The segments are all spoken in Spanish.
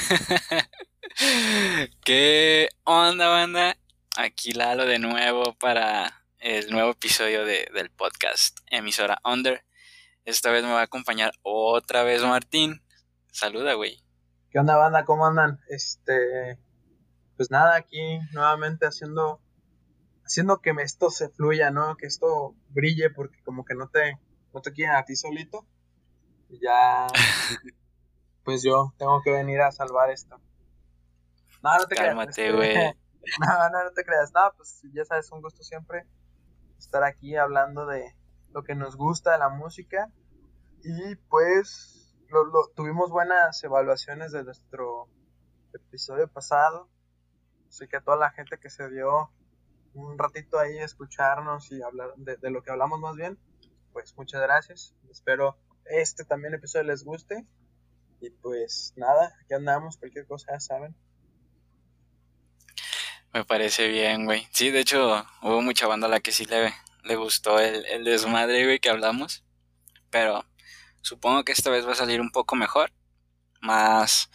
¿Qué onda, banda? Aquí Lalo de nuevo para el nuevo episodio del podcast emisora Under. Esta vez me va a acompañar otra vez Martín. Saluda, güey. ¿Qué onda, banda? ¿Cómo andan? Este, pues nada, aquí nuevamente haciendo, haciendo que esto se fluya, ¿no? Que esto brille, porque como que no te, no te quieren a ti solito. Y ya, pues yo tengo que venir a salvar esto. No, no te Cálmate, creas. güey. no, no, no te creas. No, pues ya sabes, un gusto siempre estar aquí hablando de lo que nos gusta de la música. Y pues lo, tuvimos buenas evaluaciones de nuestro episodio pasado. Así que a toda la gente que se dio un ratito ahí a escucharnos y hablar de, de lo que hablamos más bien, pues muchas gracias. Espero este también episodio les guste. Y pues nada, aquí andamos, cualquier cosa saben. Me parece bien, güey. Sí, de hecho, hubo mucha banda a la que sí le, le gustó el, el desmadre, güey, que hablamos. Pero supongo que esta vez va a salir un poco mejor. Más,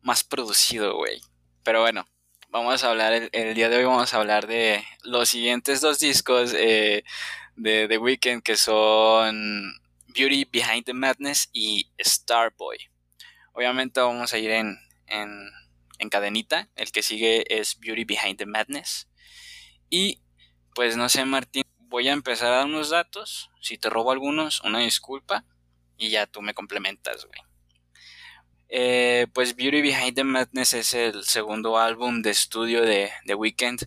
más producido, güey. Pero bueno, vamos a hablar, el, día de hoy vamos a hablar de los siguientes dos discos eh, de The Weeknd que son Beauty Behind the Madness y Starboy. Obviamente vamos a ir en, en, en cadenita. El que sigue es Beauty Behind the Madness. Y pues no sé, Martín, voy a empezar a dar unos datos. Si te robo algunos, una disculpa. Y ya tú me complementas, güey. Eh, pues Beauty Behind the Madness es el segundo álbum de estudio de The Weeknd,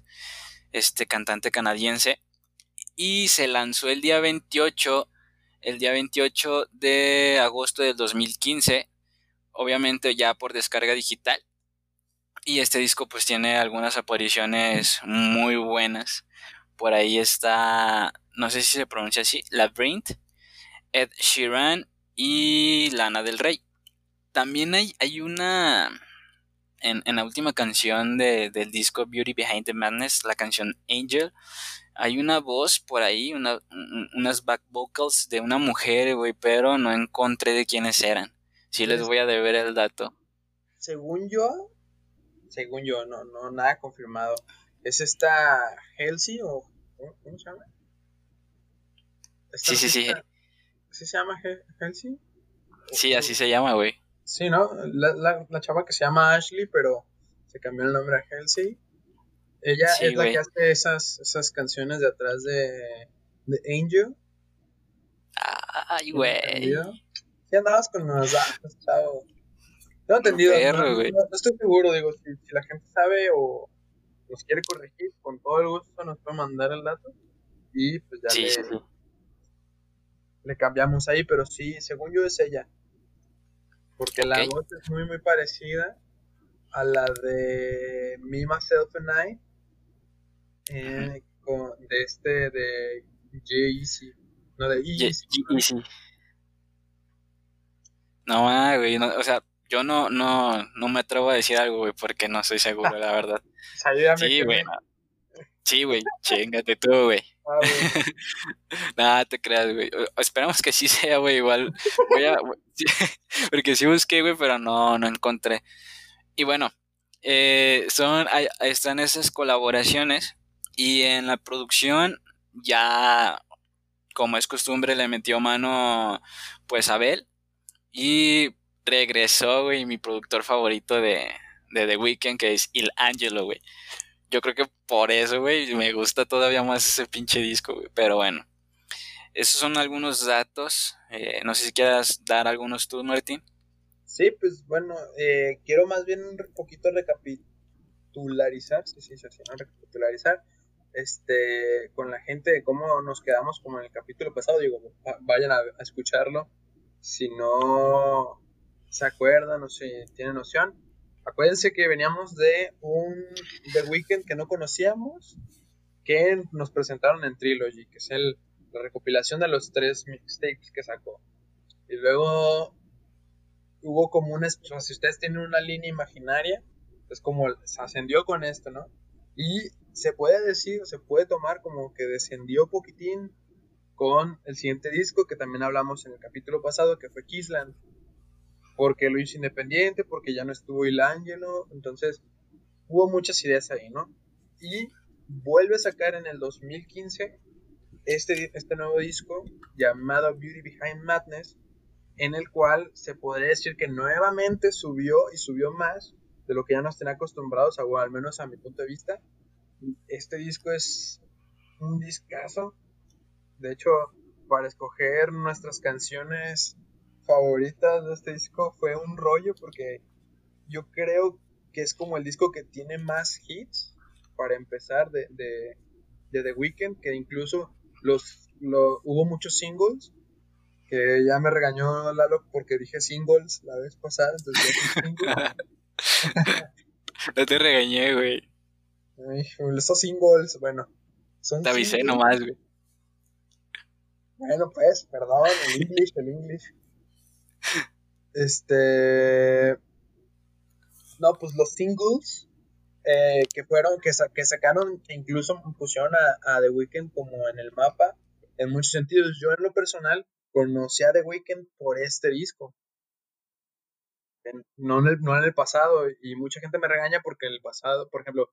este cantante canadiense. Y se lanzó el día 28 el día 28 de agosto del 2015, obviamente ya por descarga digital. Y este disco pues tiene algunas apariciones muy buenas. Por ahí está, no sé si se pronuncia así, Labyrinth, Ed Sheeran y Lana del Rey. También hay, hay una, en, la última canción del disco Beauty Behind the Madness, la canción Angel, hay una voz por ahí, una, unas back vocals de una mujer, güey, pero no encontré de quiénes eran. Sí les voy a deber el dato. Según yo, según yo, no, no, nada confirmado. ¿Es esta Halsey o cómo se llama? Sí, sí, sí. ¿Sí se llama Halsey? Sí, así se llama, güey. Sí, ¿no? La, la, la chava que se llama Ashley, pero se cambió el nombre a Halsey. Ella es la que hace esas, esas canciones de atrás de, de Angel. Ay, güey. ¿Qué andabas con los datos, chavo? Tengo entendido. no, estoy seguro, digo, si, si, la gente sabe o nos quiere corregir, con todo el gusto nos puede mandar el dato. Y pues ya le, le cambiamos ahí, pero sí, según yo es ella. Porque la voz es muy, muy parecida a la de Me, Myself and I eh, con, de este de J.E.C. No, de E.G.C. No, ah, güey, no, o sea, yo no, no, no me atrevo a decir algo, güey, porque no estoy seguro, la verdad. sí, güey. Sí, güey, chingate tú, güey. Ah, Nada, te creas, güey. Esperamos que sí sea, güey, igual. Voy a, porque sí busqué, güey, pero no, no encontré. Y bueno, eh, son, están esas colaboraciones y en la producción ya, como es costumbre, le metió mano pues Abel. Y regresó, güey, mi productor favorito de, de The Weeknd, que es Il Angelo, güey. Yo creo que por eso, güey, me gusta todavía más ese pinche disco, güey. Pero bueno, esos son algunos datos. Eh, no sé si quieras dar algunos tú, Martín. Sí, pues bueno, eh, quiero más bien un poquito recapitularizar, sí, sí, sí, recapitularizar este, con la gente de cómo nos quedamos como en el capítulo pasado. Digo, vayan a, escucharlo. Si no se acuerdan o si tienen noción. Acuérdense que veníamos de un The Weekend que no conocíamos, que nos presentaron en Trilogy, que es el, la recopilación de los tres mixtapes que sacó. Y luego hubo como una, si ustedes tienen una línea imaginaria, es como se ascendió con esto, ¿no? Y se puede decir, se puede tomar como que descendió poquitín con el siguiente disco que también hablamos en el capítulo pasado, que fue Kissland. porque lo hizo independiente, porque ya no estuvo el Angelo, entonces hubo muchas ideas ahí, ¿no? Y vuelve a sacar en el 2015 este, este nuevo disco llamado Beauty Behind Madness, en el cual se podría decir que nuevamente subió y subió más de lo que ya nos tenía acostumbrados, o al menos a mi punto de vista. Este disco es un discazo. De hecho, para escoger nuestras canciones favoritas de este disco fue un rollo porque yo creo que es como el disco que tiene más hits para empezar de, de, The Weeknd, que incluso los, hubo muchos singles, que ya me regañó Lalo porque dije singles la vez pasada, entonces no te regañé, güey. Esos singles, bueno. Son te avisé nomás, güey. Bueno, pues, perdón, el English, el English. Este. No, pues los singles eh, que fueron, que, que sacaron, incluso pusieron a, The Weeknd como en el mapa, en muchos sentidos. Yo en lo personal conocí a The Weeknd por este disco. no, en el, no en el pasado, y mucha gente me regaña porque en el pasado, por ejemplo,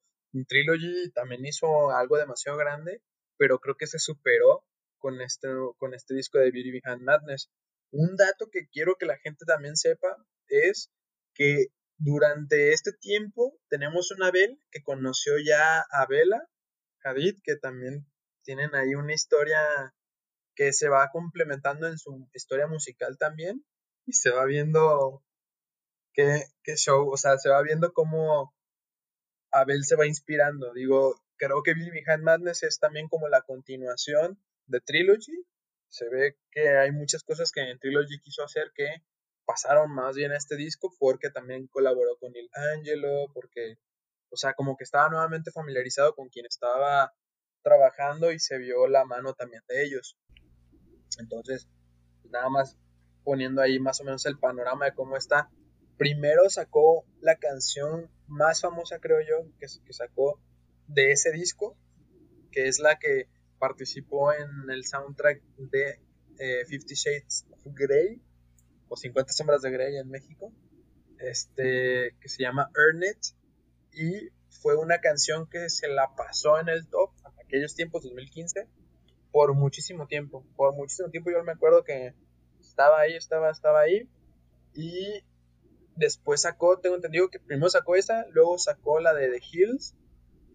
Trilogy también hizo algo demasiado grande, pero creo que se superó con este, con este disco de Beauty Behind Madness. Un dato que quiero que la gente también sepa es que durante este tiempo tenemos una Bel que conoció ya a Bella Hadid, que también tienen ahí una historia que se va complementando en su historia musical también y se va viendo qué, qué show, o sea, se va viendo cómo Abel se va inspirando. Digo, creo que Billy Behind Madness es también como la continuación de Trilogy. Se ve que hay muchas cosas que en Trilogy quiso hacer que pasaron más bien a este disco porque también colaboró con El Angelo, porque, o sea, como que estaba nuevamente familiarizado con quien estaba trabajando y se vio la mano también de ellos. Entonces, nada más poniendo ahí más o menos el panorama de cómo está. Primero sacó la canción más famosa, creo yo, que, que sacó de ese disco, que es la que participó en el soundtrack de eh, Fifty Shades of Grey o 50 sombras de Grey en México, este, que se llama Earn It y fue una canción que se la pasó en el top en aquellos tiempos 2015 por muchísimo tiempo, por muchísimo tiempo. Yo me acuerdo que estaba ahí, estaba, estaba ahí y después sacó, tengo entendido que primero sacó esa, luego sacó la de The Hills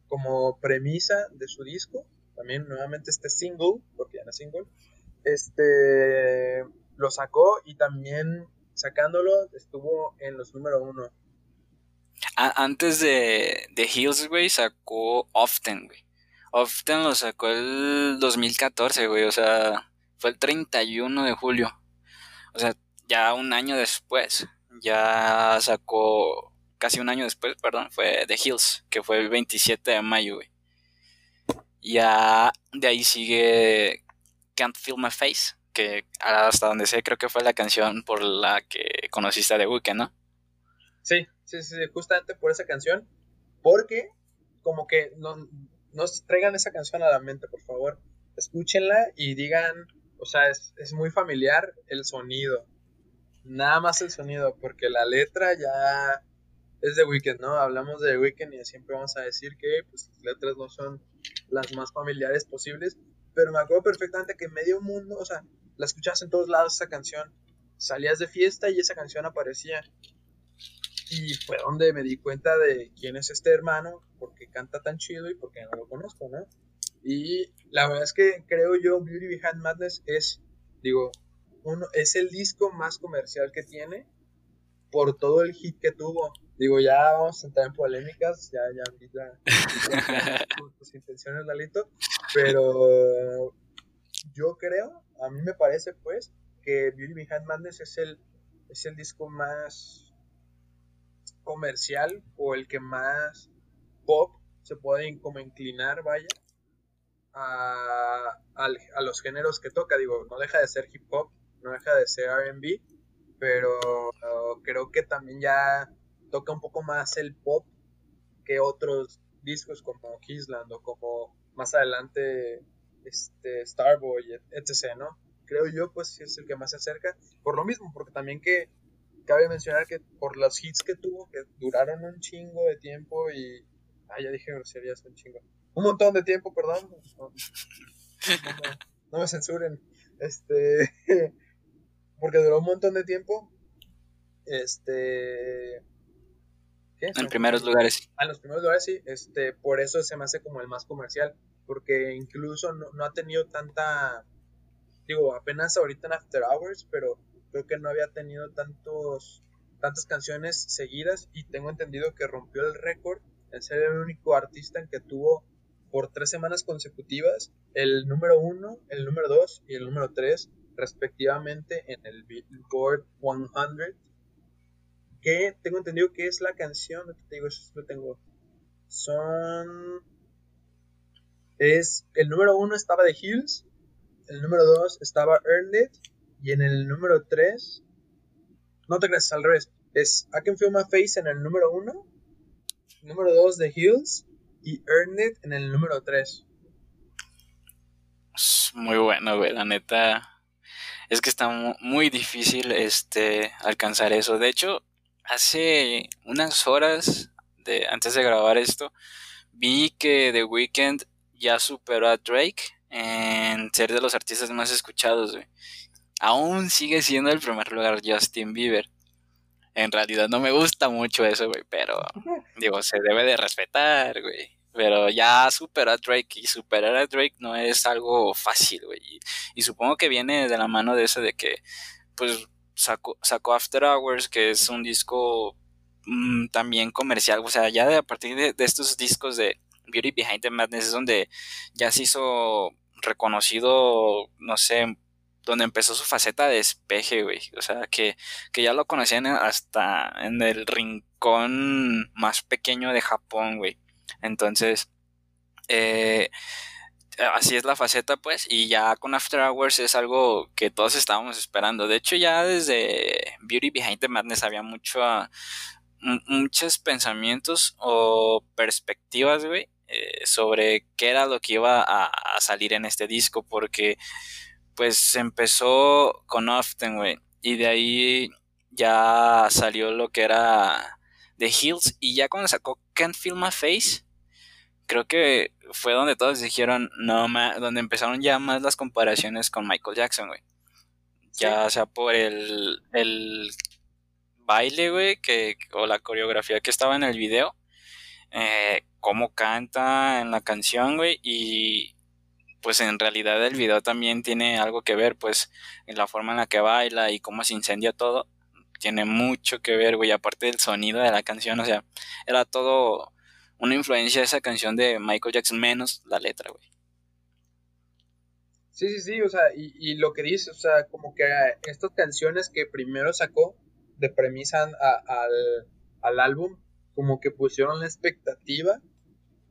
como premisa de su disco también nuevamente este single, porque ya no es single, este lo sacó y también sacándolo estuvo en los número uno. antes de, de Hills, güey, sacó Often, güey. Often lo sacó el 2014, güey, o sea, fue el 31 de julio. O sea, ya un año después, ya sacó, casi un año después, perdón, fue The Hills, que fue el 27 de mayo, güey. Ya de ahí sigue Can't Feel My Face, que hasta donde sé creo que fue la canción por la que conociste a The ¿no? Sí, sí, sí, justamente por esa canción, porque como que no, nos traigan esa canción a la mente, por favor. Escúchenla y digan, o sea, es, es muy familiar el sonido. Nada más el sonido, porque la letra ya es de Weekend, ¿no? Hablamos de Weekend y siempre vamos a decir que pues, las letras no son las más familiares posibles, pero me acuerdo perfectamente que medio mundo, o sea, la escuchabas en todos lados esa canción, salías de fiesta y esa canción aparecía. Y fue donde me di cuenta de quién es este hermano, porque canta tan chido y porque no lo conozco, ¿no? Y la verdad es que creo yo Beauty Behind Madness es, digo, uno, es el disco más comercial que tiene por todo el hit que tuvo. Digo, ya vamos a entrar en polémicas, ya, ya, ya, tus intenciones, Lalito, pero yo creo, a mí me parece, pues, que Beauty Behind Madness es el, es el disco más comercial o el que más pop se puede como inclinar, vaya, a, a los géneros que toca. Digo, no deja de ser hip hop, no deja de ser RB, pero creo que también ya toca un poco más el pop que otros discos como Kisland o como más adelante este Starboy, etc., ¿no? Creo yo, pues, es el que más se acerca. Por lo mismo, porque también que cabe mencionar que por los hits que tuvo, que duraron un chingo de tiempo y... Ah, ya dije groserías, un chingo. Un montón de tiempo, perdón. No, me censuren. Este... porque duró un montón de tiempo. Este... ¿Qué? En primeros lugares. Ah, en los primeros lugares sí. Este, por eso se me hace como el más comercial. Porque incluso no, no ha tenido tanta... Digo, apenas ahorita en After Hours, pero creo que no había tenido tantos, tantas canciones seguidas y tengo entendido que rompió el récord en ser el único artista en que tuvo por tres semanas consecutivas el número uno, el número dos y el número tres respectivamente en el Billboard 100 tengo entendido que es la canción, te digo, eso lo tengo, son, es, el número uno estaba The Hills, el número dos estaba Earned It, y en el número 3, no te creas, al revés. Es I Can Feel My Face en el número 1, número 2 The Hills y Earn It en el número 3. Muy bueno, güey, la neta. Es que está muy difícil este alcanzar eso. De hecho, hace unas horas de antes de grabar esto, vi que The Weeknd ya superó a Drake en ser de los artistas más escuchados, aún sigue siendo el primer lugar Justin Bieber. En realidad no me gusta mucho eso, güey, pero digo, se debe de respetar, güey. Pero ya superó a Drake y superar a Drake no es algo fácil, güey. Y, supongo que viene de la mano de eso de que, pues, sacó, sacó After Hours, que es un disco mm, también comercial. O sea, ya de, a partir de, de estos discos de Beauty Behind the Madness es donde ya se hizo reconocido, no sé, donde empezó su faceta de espeje, güey. O sea, que, que ya lo conocían hasta en el rincón más pequeño de Japón, güey. Entonces, eh, así es la faceta, pues, y ya con After Hours es algo que todos estábamos esperando. De hecho, ya desde Beauty Behind the Madness había mucho, muchos pensamientos o perspectivas, güey, eh, sobre qué era lo que iba a, a salir en este disco, porque pues empezó con Often, güey. Y de ahí ya salió lo que era The Hills. Y ya cuando sacó Can't Feel My Face, creo que fue donde todos dijeron, no, más, donde empezaron ya más las comparaciones con Michael Jackson, güey. Ya sea por el, el baile, güey, que, o la coreografía que estaba en el video, eh, cómo canta en la canción, güey, y, pues en realidad el video también tiene algo que ver, pues en la forma en la que baila y cómo se incendia todo, tiene mucho que ver, güey, aparte del sonido de la canción, o sea, era todo una influencia de esa canción de Michael Jackson menos la letra, güey. Sí, sí, sí, o sea, y, lo que dice, o sea, como que estas canciones que primero sacó de premisa al, al álbum, como que pusieron la expectativa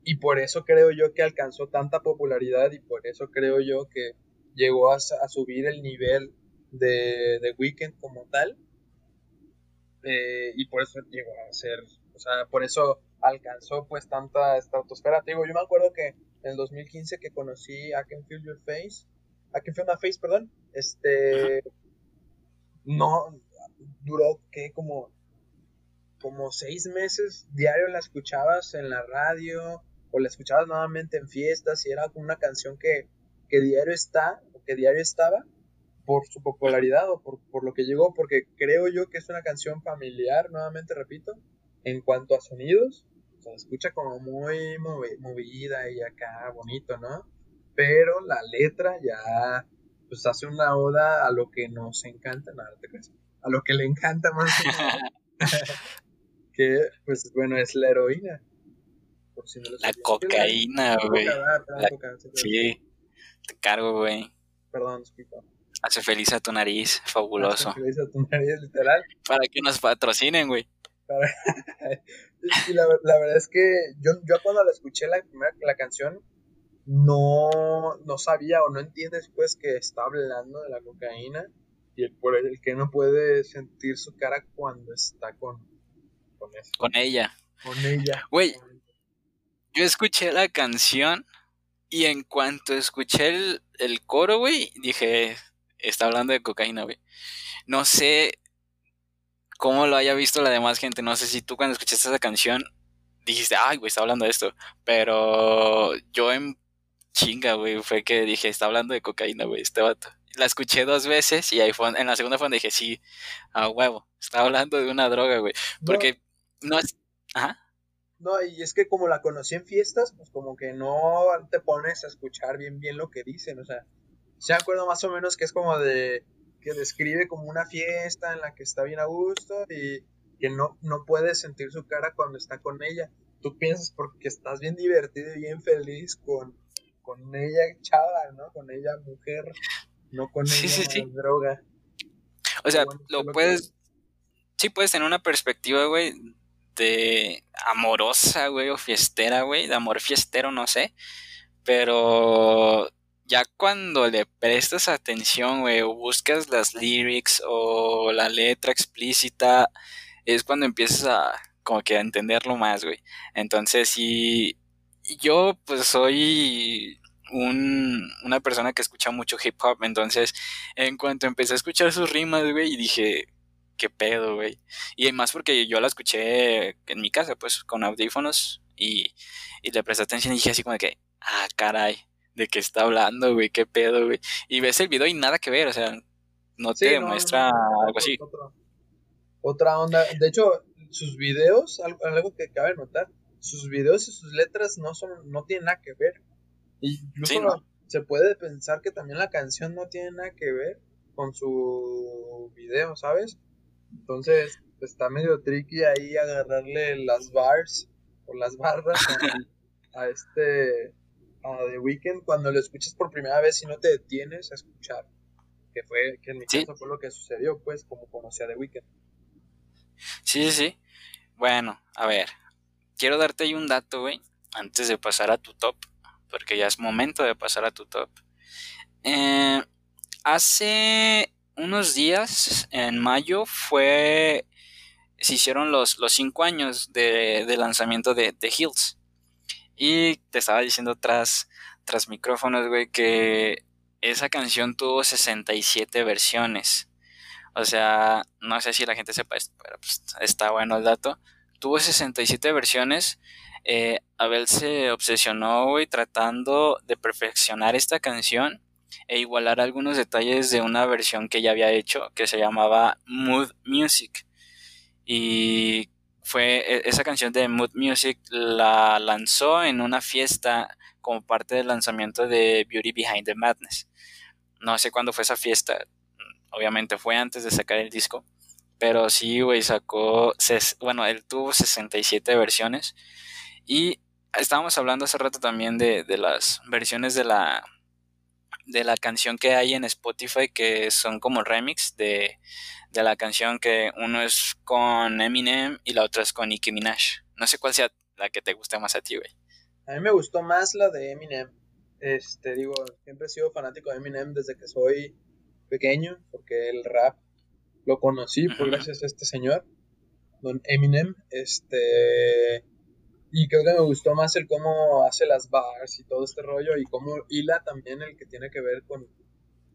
y por eso creo yo que alcanzó tanta popularidad y por eso creo yo que llegó a, subir el nivel de, de Weekend como tal. Eh, y por eso llegó a ser, o sea, por eso alcanzó pues tanta estratosfera. Te digo, yo me acuerdo que en el 2015 que conocí I Can Feel Your Face, I Can Feel My Face, perdón, este, no, duró que como, como seis meses diario la escuchabas en la radio, o la escuchabas nuevamente en fiestas y era una canción que, que diario está o que diario estaba por su popularidad o por, por, lo que llegó, porque creo yo que es una canción familiar, nuevamente repito, en cuanto a sonidos, se escucha como muy movida y acá bonito, ¿no? Pero la letra ya pues hace una oda a lo que nos encanta, nada, te crees, a lo que le encanta más que pues bueno, es la heroína la cocaína, güey. Sí, te cargo, güey. Perdón, disculpa. Hace feliz a tu nariz, fabuloso. Hace feliz a tu nariz, literal. Para que nos patrocinen, güey. y la, la, verdad es que yo, yo cuando la escuché la primera la canción, no, no sabía o no entiendes pues que está hablando de la cocaína y el, por el que no puede sentir su cara cuando está con, con eso. Con ella. Con ella. Güey, yo escuché la canción y en cuanto escuché el, el coro, güey, dije, está hablando de cocaína, güey. No sé cómo lo haya visto la demás gente. No sé si tú cuando escuchaste esa canción dijiste, ay, güey, está hablando de esto. Pero yo en chinga, güey, fue que dije, está hablando de cocaína, güey, este vato. La escuché dos veces y ahí fue, en la segunda fue donde dije, sí, a huevo, está hablando de una droga, güey. Porque no es... Ajá. No, y es que como la conocí en fiestas, pues como que no te pones a escuchar bien bien lo que dicen, o sea, se acuerdo más o menos que es como de que describe como una fiesta en la que está bien a gusto y que no, no puedes sentir su cara cuando está con ella. Tú piensas porque estás bien divertido y bien feliz con, con ella chava, ¿no? Con ella mujer, no con ella droga. O sea, lo puedes... Sí puedes tener una perspectiva, güey, de amorosa, güey, o fiestera, güey, de amor fiestero, no sé. Pero ya cuando le prestas atención, güey, o buscas las lyrics o la letra explícita, es cuando empiezas a como que a entenderlo más, güey. Entonces, sí, yo pues soy un, una persona que escucha mucho hip hop, entonces en cuanto empecé a escuchar sus rimas, güey, dije, qué pedo, güey. Y más porque yo la escuché en mi casa, pues, con audífonos y, y le presté atención y dije así como que, ah, caray, ¿de qué está hablando, güey? ¿Qué pedo, güey? Y ves el video y nada que ver, o sea, no te demuestra algo así. Otra, onda. De hecho, sus videos, algo, que cabe notar, sus videos y sus letras no son, no tienen nada que ver. Incluso se puede pensar que también la canción no tiene nada que ver con su video, ¿sabes? Entonces, está medio tricky ahí agarrarle las bars o las barras a, este a The Weeknd cuando lo escuchas por primera vez y no te detienes a escuchar. Que fue, que en mi caso fue lo que sucedió, pues, como conocí a The Weeknd. Sí, sí, sí. Bueno, a ver. Quiero darte ahí un dato, güey, antes de pasar a tu top, porque ya es momento de pasar a tu top. Eh, hace unos días, en mayo, fue. Se hicieron los, los cinco años de, lanzamiento de, The Hills. Y te estaba diciendo tras, tras micrófonos, güey, que esa canción tuvo 67 versiones. O sea, no sé si la gente sepa esto, pero pues, está bueno el dato. Tuvo 67 versiones. Eh, Abel se obsesionó, güey, tratando de perfeccionar esta canción e igualar algunos detalles de una versión que ya había hecho que se llamaba Mood Music. Y fue e, esa canción de Mood Music la lanzó en una fiesta como parte del lanzamiento de Beauty Behind the Madness. No sé cuándo fue esa fiesta, obviamente fue antes de sacar el disco, pero sí, güey, sacó, bueno, él tuvo 67 versiones y estábamos hablando hace rato también de, de las versiones de la de la canción que hay en Spotify que son como remix de, de la canción que uno es con Eminem y la otra es con Nicki Minaj. No sé cuál sea la que te guste más a ti, güey. A mí me gustó más la de Eminem. Este, digo, siempre he sido fanático de Eminem desde que soy pequeño, porque el rap lo conocí por gracias a este señor, Don Eminem. Este, y creo que me gustó más el cómo hace las bars y todo este rollo y cómo hila también el que tiene que ver con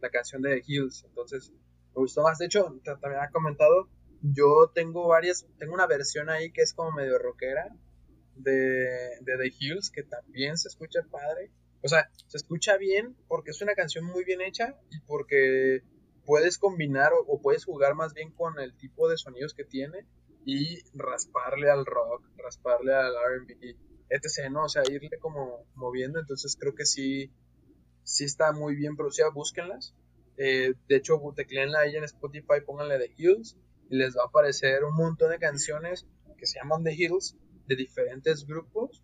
la canción de Hills. Entonces, me gustó más. De hecho, también ha comentado, yo tengo varias, tengo una versión ahí que es como medio rockera de, de The Hills que también se escucha padre. O sea, se escucha bien porque es una canción muy bien hecha y porque puedes combinar o puedes jugar más bien con el tipo de sonidos que tiene y rasparle al rock, rasparle al RB, etc. ¿no? O sea, irle como moviendo. Entonces creo que sí, sí está muy bien producida. Búsquenlas. Eh, de hecho, tecleenla ahí en Spotify, pónganle The Hills y les va a aparecer un montón de canciones que se llaman The Hills de diferentes grupos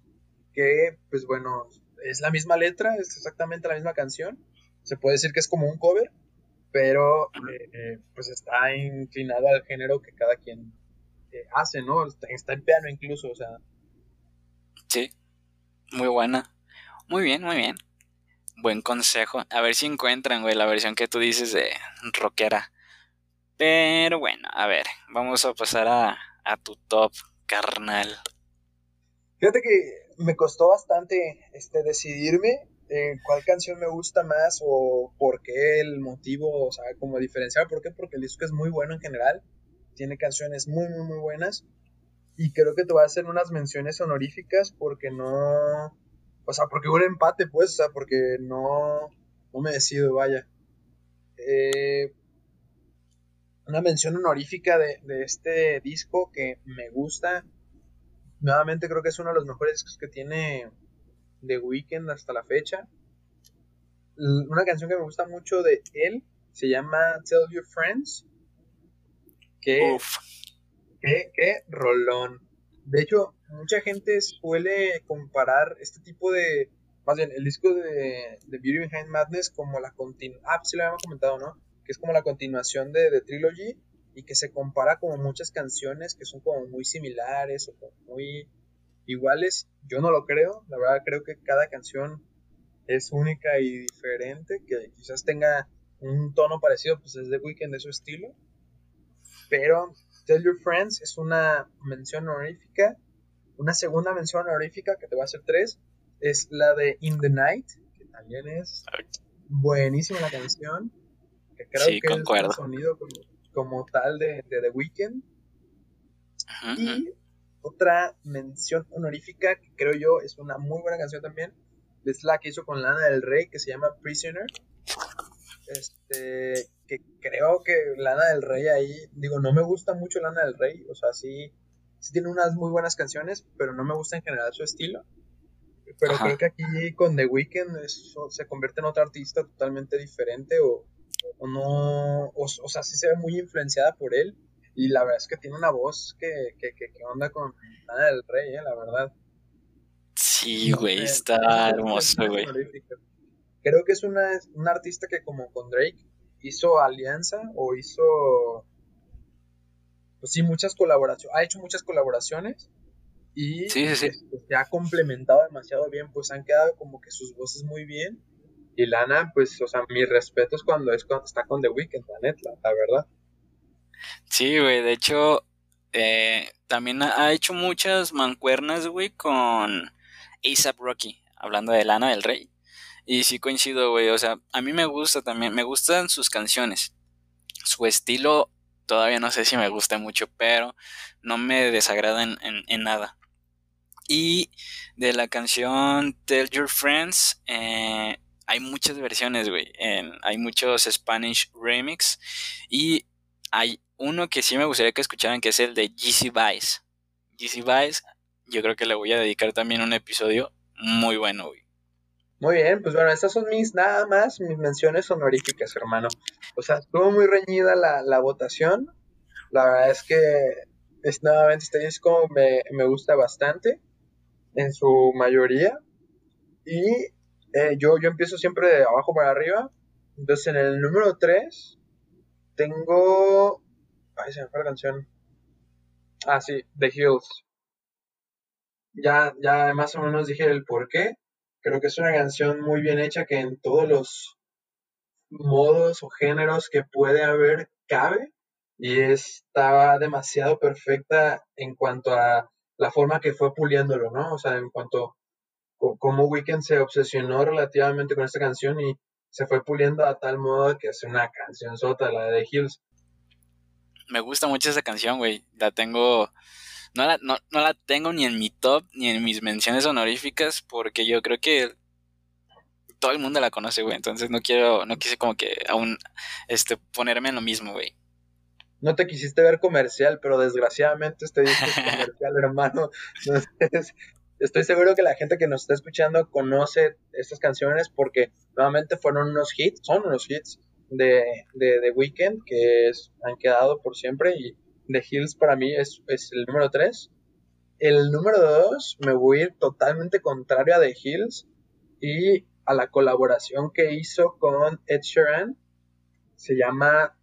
que, pues bueno, es la misma letra, es exactamente la misma canción. Se puede decir que es como un cover, pero eh, pues está inclinado al género que cada quien hace, ¿no? Está, en piano incluso, o sea. Sí, muy buena. Muy bien, muy bien. Buen consejo. A ver si encuentran, güey, la versión que tú dices de rockera. Pero bueno, a ver, vamos a pasar a, a tu top, carnal. Fíjate que me costó bastante este, decidirme en cuál canción me gusta más o por qué el motivo, o sea, como diferenciar. ¿Por qué? Porque el disco es muy bueno en general tiene canciones muy, muy, muy buenas. Y creo que te voy a hacer unas menciones honoríficas porque no. O sea, porque hubo un empate, pues, o sea, porque no, no me decido, vaya. Eh, una mención honorífica de, de, este disco que me gusta. Nuevamente creo que es uno de los mejores discos que tiene The Weeknd hasta la fecha. Una canción que me gusta mucho de él se llama Tell Your Friends. Que, qué, rolón. De hecho, mucha gente suele comparar este tipo de. Más bien, el disco de, de Beauty Behind Madness como la continuación. Ah, sí lo habíamos comentado, ¿no? Que es como la continuación de, de Trilogy y que se compara como muchas canciones que son como muy similares o muy iguales. Yo no lo creo, la verdad creo que cada canción es única y diferente, que quizás tenga un tono parecido, pues es de Weekend de su estilo. Pero Tell Your Friends es una mención honorífica. Una segunda mención honorífica, que te va a hacer tres, es la de In the Night, que también es buenísima la canción. Que creo que es un sonido como, tal de, The Weeknd. y otra mención honorífica que creo yo es una muy buena canción también es la que hizo con Lana del Rey que se llama Prisoner este que creo que Lana del Rey ahí digo no me gusta mucho Lana del Rey o sea sí sí tiene unas muy buenas canciones pero no me gusta en general su estilo pero creo que aquí con The Weeknd se convierte en otra artista totalmente diferente o, o no o, o sea sí se ve muy influenciada por él y la verdad es que tiene una voz que, que, que, onda con Ana del Rey, eh, la verdad. Sí, güey, está hermoso, güey. Creo que es una, una artista que como con Drake hizo alianza o hizo, pues sí, muchas colaboraciones, ha hecho muchas colaboraciones y sí, sí, sí. Pues, se ha complementado demasiado bien, pues han quedado como que sus voces muy bien. Y Lana, pues, o sea, mis respetos cuando es cuando está con The Weeknd, la neta, la verdad. Sí, güey, de hecho, eh, también ha hecho muchas mancuernas, güey, con ASAP Rocky, hablando de Lana del Rey. Y sí coincido, güey, o sea, a mí me gusta también, me gustan sus canciones. Su estilo todavía no sé si me gusta mucho, pero no me desagrada en, en, nada. Y de la canción Tell Your Friends, eh, hay muchas versiones, güey. hay muchos Spanish remix. Y hay uno que sí me gustaría que escucharan, que es el de GC Vice. GC Vice, yo creo que le voy a dedicar también un episodio muy bueno, güey. Muy bien, pues bueno, estas son mis, nada más, mis menciones honoríficas, hermano. O sea, estuvo muy reñida la, votación. La verdad es que es, nuevamente este disco me, me gusta bastante, en su mayoría. Y eh, yo, yo empiezo siempre de abajo para arriba. Entonces en el número 3 tengo Ay, se me fue la canción. Ah, sí, The Hills. Ya, ya más o menos dije el por qué. Creo que es una canción muy bien hecha que en todos los modos o géneros que puede haber cabe y estaba demasiado perfecta en cuanto a la forma que fue puliéndolo, ¿no? O sea, en cuanto cómo Weekend se obsesionó relativamente con esta canción y se fue puliendo a tal modo que es una canción sota, la de The Hills me gusta mucho esa canción, güey. La tengo. No la, no, no la tengo ni en mi top ni en mis menciones honoríficas porque yo creo que todo el mundo la conoce, güey. Entonces no quiero, no quise como que aún este, ponerme en lo mismo, güey. No te quisiste ver comercial, pero desgraciadamente este disco es comercial, hermano. estoy seguro que la gente que nos está escuchando conoce estas canciones porque nuevamente fueron unos hits, son unos hits de, de The Weeknd que han quedado por siempre y The Hills para mí es, es el número 3. El número 2 me voy a ir totalmente contrario a The Hills y a la colaboración que hizo con Ed Sheeran. Se llama...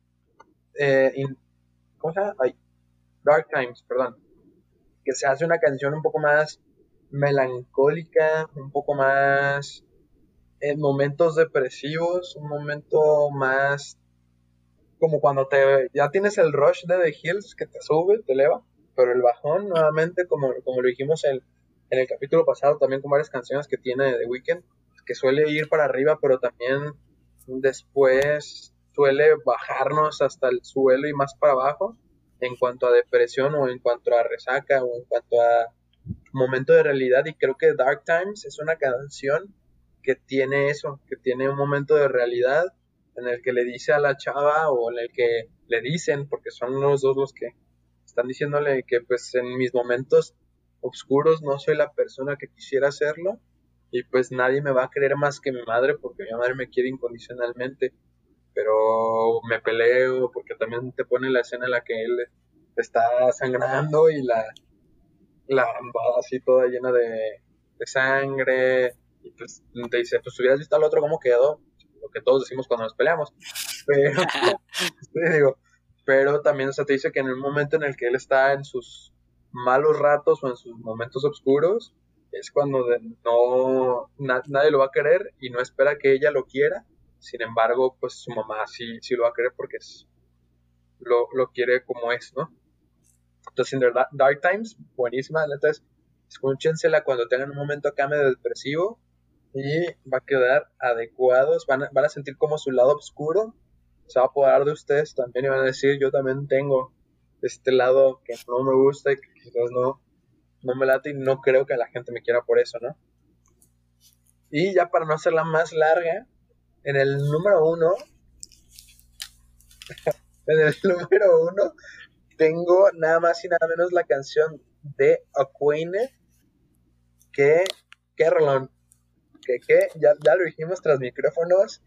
Eh, ¿Cómo se llama? Dark Times, perdón. Que se hace una canción un poco más melancólica, un poco más en momentos depresivos, un momento más como cuando te ya tienes el rush de The Hills que te sube, te eleva, pero el bajón nuevamente, como, como lo dijimos en, en el capítulo pasado, también con varias canciones que tiene The Weeknd, que suele ir para arriba, pero también después suele bajarnos hasta el suelo y más para abajo. en cuanto a depresión o en cuanto a resaca o en cuanto a momento de realidad y creo que Dark Times es una canción que tiene eso, que tiene un momento de realidad en el que le dice a la chava o en el que le dicen, porque son los dos los que están diciéndole que pues en mis momentos oscuros no soy la persona que quisiera serlo y pues nadie me va a querer más que mi madre porque mi madre me quiere incondicionalmente. Pero me peleo porque también te pone la escena en la que él está sangrando y la la así toda llena de, de sangre y pues te dice pues hubieras visto al otro cómo quedó lo que todos decimos cuando nos peleamos pero digo pero también o sea, te dice que en el momento en el que él está en sus malos ratos o en sus momentos oscuros es cuando no nadie lo va a querer y no espera que ella lo quiera sin embargo, pues su mamá sí, sí lo va a querer porque es, lo, lo quiere como es, ¿no? Entonces, en Dark Times, buenísima, entonces, escúchensela cuando tengan un momento acá medio depresivo y va a quedar adecuados, van a, van a sentir como su lado oscuro se va a apoderar de ustedes también y van a decir, yo también tengo este lado que no me gusta y que quizás no, no me late y no creo que la gente me quiera por eso, ¿no? Y ya para no hacerla más larga, en el número uno, en el número uno, tengo nada más y nada menos la canción de Acquainted que, Rolón, que, que ya, ya lo dijimos tras micrófonos,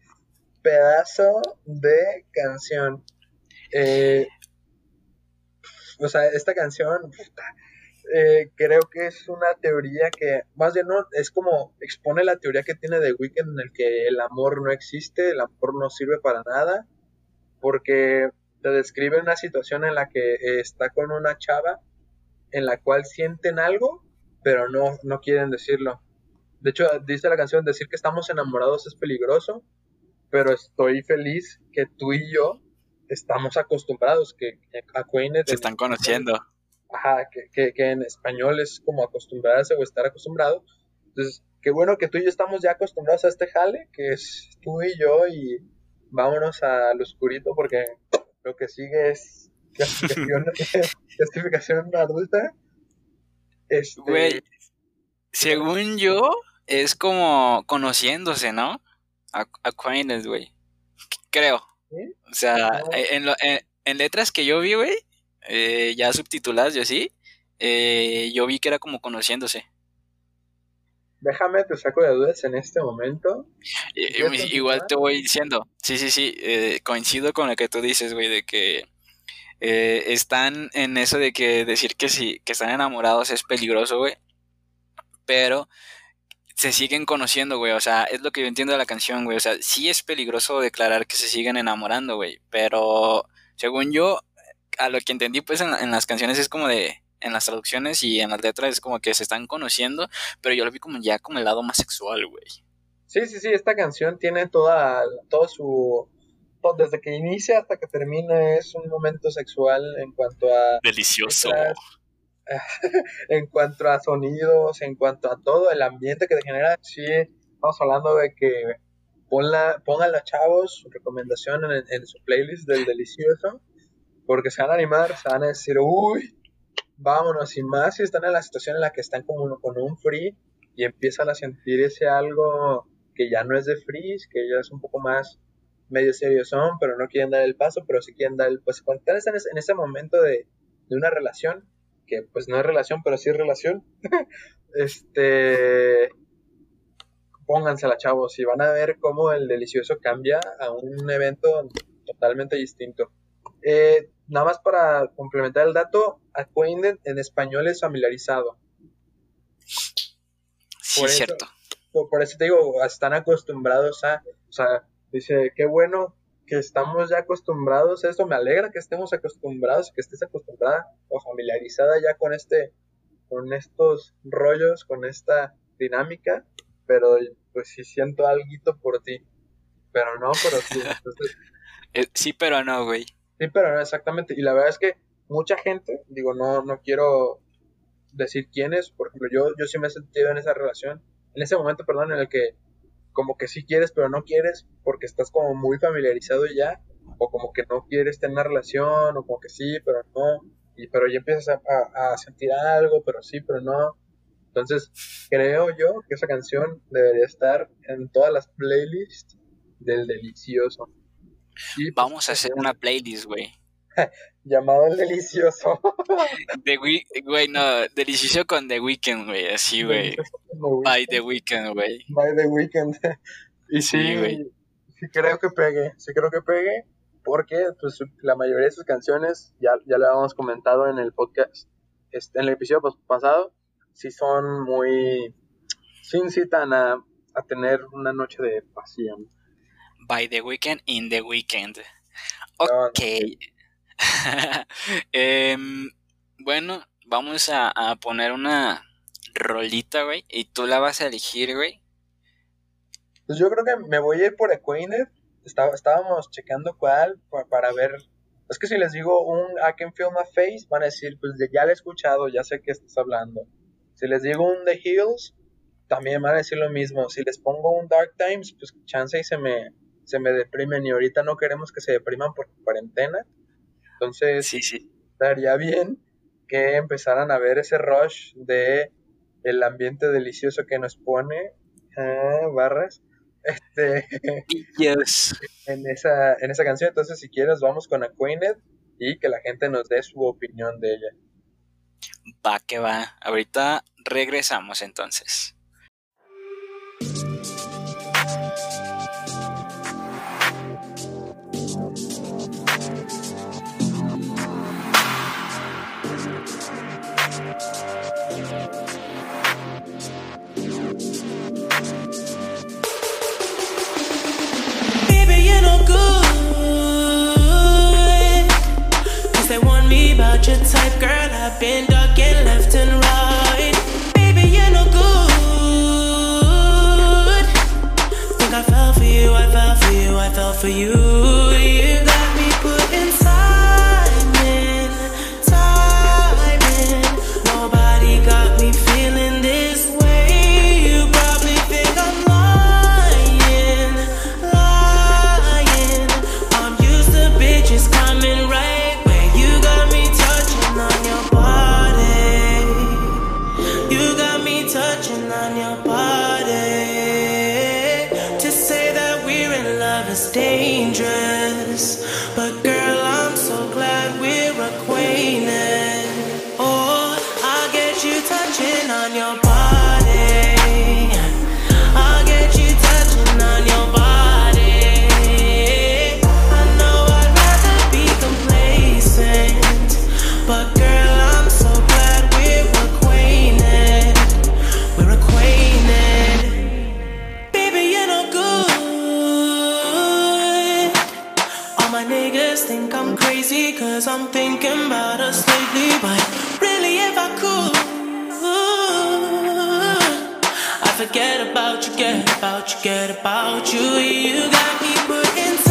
pedazo de canción. Eh, o sea, esta canción, eh, creo que es una teoría que, más bien no, es como expone la teoría que tiene The Weeknd en el que el amor no existe, el amor no sirve para nada, porque te describe una situación en la que está con una chava en la cual sienten algo, pero no, no quieren decirlo. De hecho, dice la canción, decir que estamos enamorados es peligroso, pero estoy feliz que tú y yo estamos acostumbrados, que, que a Se están conociendo ajá, que, que, en español es como acostumbrarse o estar acostumbrado. Entonces, qué bueno que tú y yo estamos ya acostumbrados a este jale, que es tú y yo, y vámonos al oscurito porque lo que sigue es clasificación, clasificación adulta. Este... Güey, según yo, es como conociéndose, ¿no? Acquaintance, güey. Creo. O sea, en, en, en letras que yo vi, güey, eh, ya subtituladas y así, eh, yo vi que era como conociéndose. Déjame, te saco de dudas en este momento. igual te voy diciendo, sí, sí, sí, eh, coincido con lo que tú dices, güey, de que están en eso de que decir que sí, que están enamorados es peligroso, güey, pero se siguen conociendo, güey, o sea, es lo que yo entiendo de la canción, güey, o sea, sí es peligroso declarar que se siguen enamorando, güey, pero según yo, a lo que entendí pues en, las canciones es como de en las traducciones y en las letras es como que se están conociendo, pero yo lo vi como ya como el lado más sexual, güey. Sí, sí, sí, esta canción tiene toda, todo su, desde que inicia hasta que termina es un momento sexual en cuanto a... Delicioso. en cuanto a sonidos, en cuanto a todo el ambiente que te genera, sí, estamos hablando de que ponla, pónganla chavos, su recomendación en, su playlist del delicioso porque se van a animar, se van a decir, uy, vámonos, y más si están en la situación en la que están como con un free y empiezan a sentir ese algo que ya no es de free, que ya es un poco más medio serio son, pero no quieren dar el paso, pero sí quieren dar el paso. Cuando están en ese, momento de, una relación, que pues no es relación, pero sí es relación, este, póngansela chavos y van a ver cómo el delicioso cambia a un evento totalmente distinto. Eh, nada más para complementar el dato, acquainted en español es familiarizado. Sí, es cierto. Por, eso te digo, están acostumbrados a, o sea, dice, qué bueno que estamos ya acostumbrados a esto, me alegra que estemos acostumbrados, que estés acostumbrada o familiarizada ya con este, con estos rollos, con esta dinámica, pero pues sí siento algo por ti, pero no, pero sí. Eh, sí, pero no, güey. Sí, pero no exactamente. Y la verdad es que mucha gente, digo, no, no quiero decir quiénes, por ejemplo, yo, yo sí me he sentido en esa relación, en ese momento, perdón, en el que como que sí quieres, pero no quieres, porque estás como muy familiarizado ya, o como que no quieres tener una relación, o como que sí, pero no, y pero ya empiezas a, a sentir algo, pero sí, pero no. Entonces, creo yo que esa canción debería estar en todas las playlists del delicioso. Pues, Vamos a hacer una playlist, güey. Llamado el delicioso. The güey, no, delicioso con The Weeknd, güey, así, güey. By The Weeknd, güey. By The Weeknd. y sí, güey. Sí, creo que pegue, sí creo que pegue, porque pues la mayoría de sus canciones, ya, ya lo habíamos comentado en el podcast, este, en el episodio pasado, sí son muy, sí incitan a, a tener una noche de pasión. By the weekend in the weekend. Ok. Em, bueno, vamos a, poner una rolita, güey. Y tú la vas a elegir, güey. Pues yo creo que me voy a ir por Acquainted. estábamos checando cuál para, ver. Es que si les digo un I Can Feel My Face, van a decir, pues ya lo he escuchado, ya sé que estás hablando. Si les digo un The Hills, también van a decir lo mismo. Si les pongo un Dark Times, pues chance y se me, se me deprimen y ahorita no queremos que se depriman por cuarentena. Entonces, sí, sí. estaría bien que empezaran a ver ese rush de el ambiente delicioso que nos pone ah, barras este en esa en esa canción. Entonces si quieres vamos con Acquainted y que la gente nos dé su opinión de ella. Va que va. Ahorita regresamos entonces girl. I've been crazy cause I'm thinking about us lately But really if I could I forget about you, get about you, get about you. You got me put inside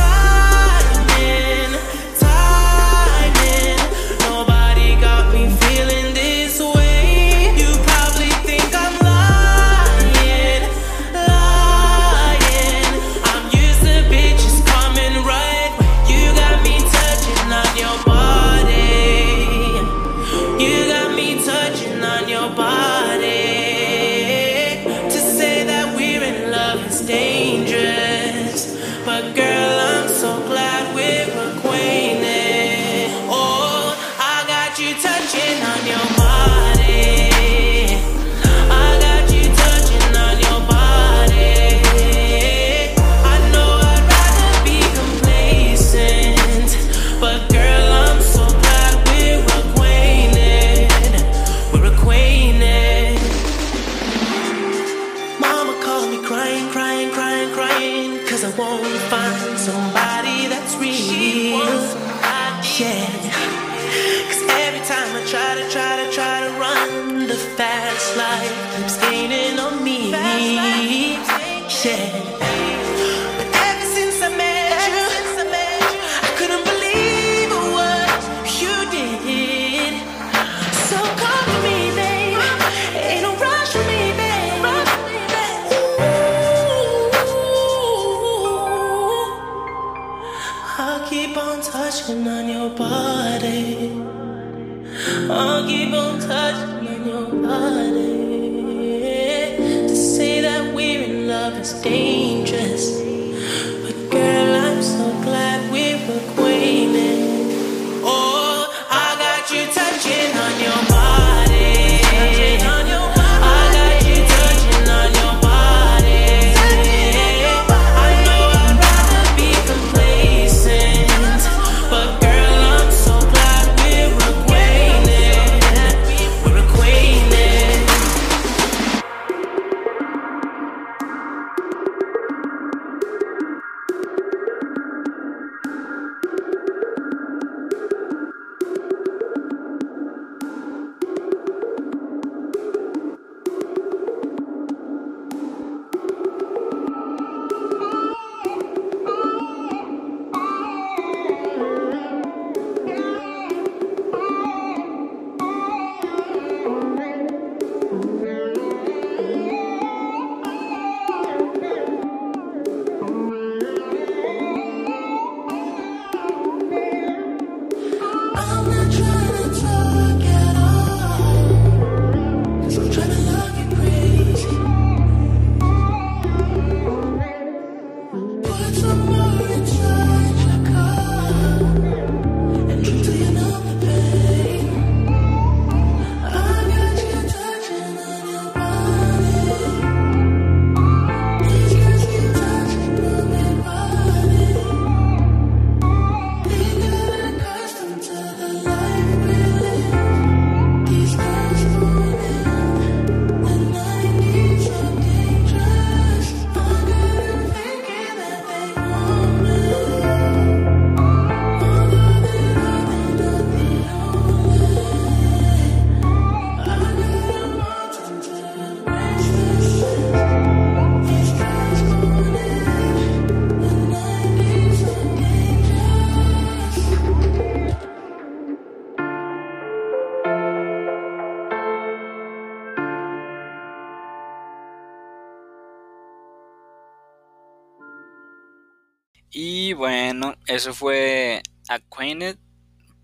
eso fue Acquainted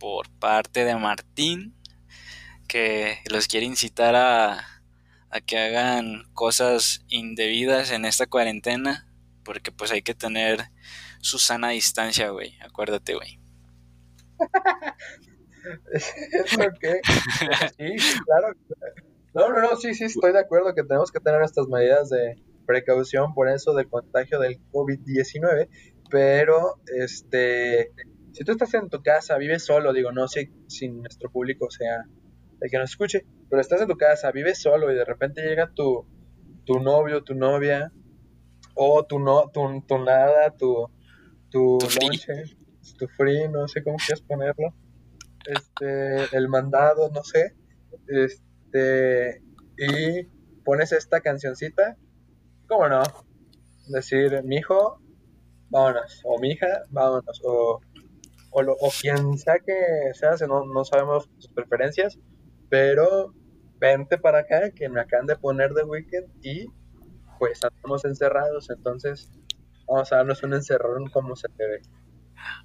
por parte de Martín, que los quiere incitar a, a que hagan cosas indebidas en esta cuarentena, porque pues hay que tener su sana distancia, güey. Acuérdate, güey. ¿Eso qué? Sí, claro. No, no, no, sí, sí, estoy de acuerdo que tenemos que tener estas medidas de precaución por eso del contagio del COVID-19, pero este, si tú estás en tu casa, vives solo, digo, no sé si nuestro público sea el que nos escuche, pero estás en tu casa, vives solo y de repente llega tu, tu novio, tu novia, o tu, no, tu, tu nada, tu, tu, Tu free. tu free, no sé cómo quieres ponerlo, este, el mandado, no sé, este, y pones esta cancioncita, ¿cómo no? Decir, mijo, vámonos, o mija, vámonos, o, o, lo- o quien sea que seas, no, no sabemos tus preferencias, pero vente para acá, que me acaban de poner de weekend y pues estamos encerrados, entonces vamos a darnos un encerrón como se debe.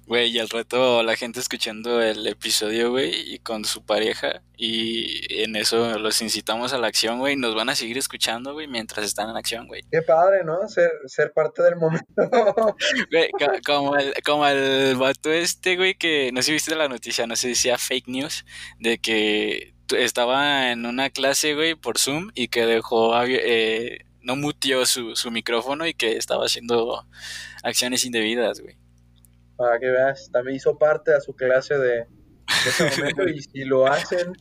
Güey, y al rato la gente escuchando el episodio, güey, y con su pareja, y en eso los incitamos a la acción, güey, y nos van a seguir escuchando, güey, mientras están en acción, güey. Qué padre, ¿no? Ser, ser parte del momento. Güey, como el, como el vato este, güey, que no sé si viste la noticia, no sé si decía fake news, de que estaba en una clase, güey, por Zoom y que dejó, eh, no mutió su, su micrófono y que estaba haciendo acciones indebidas, güey. Para que veas, también hizo parte de su clase de, de ese momento y si lo hacen,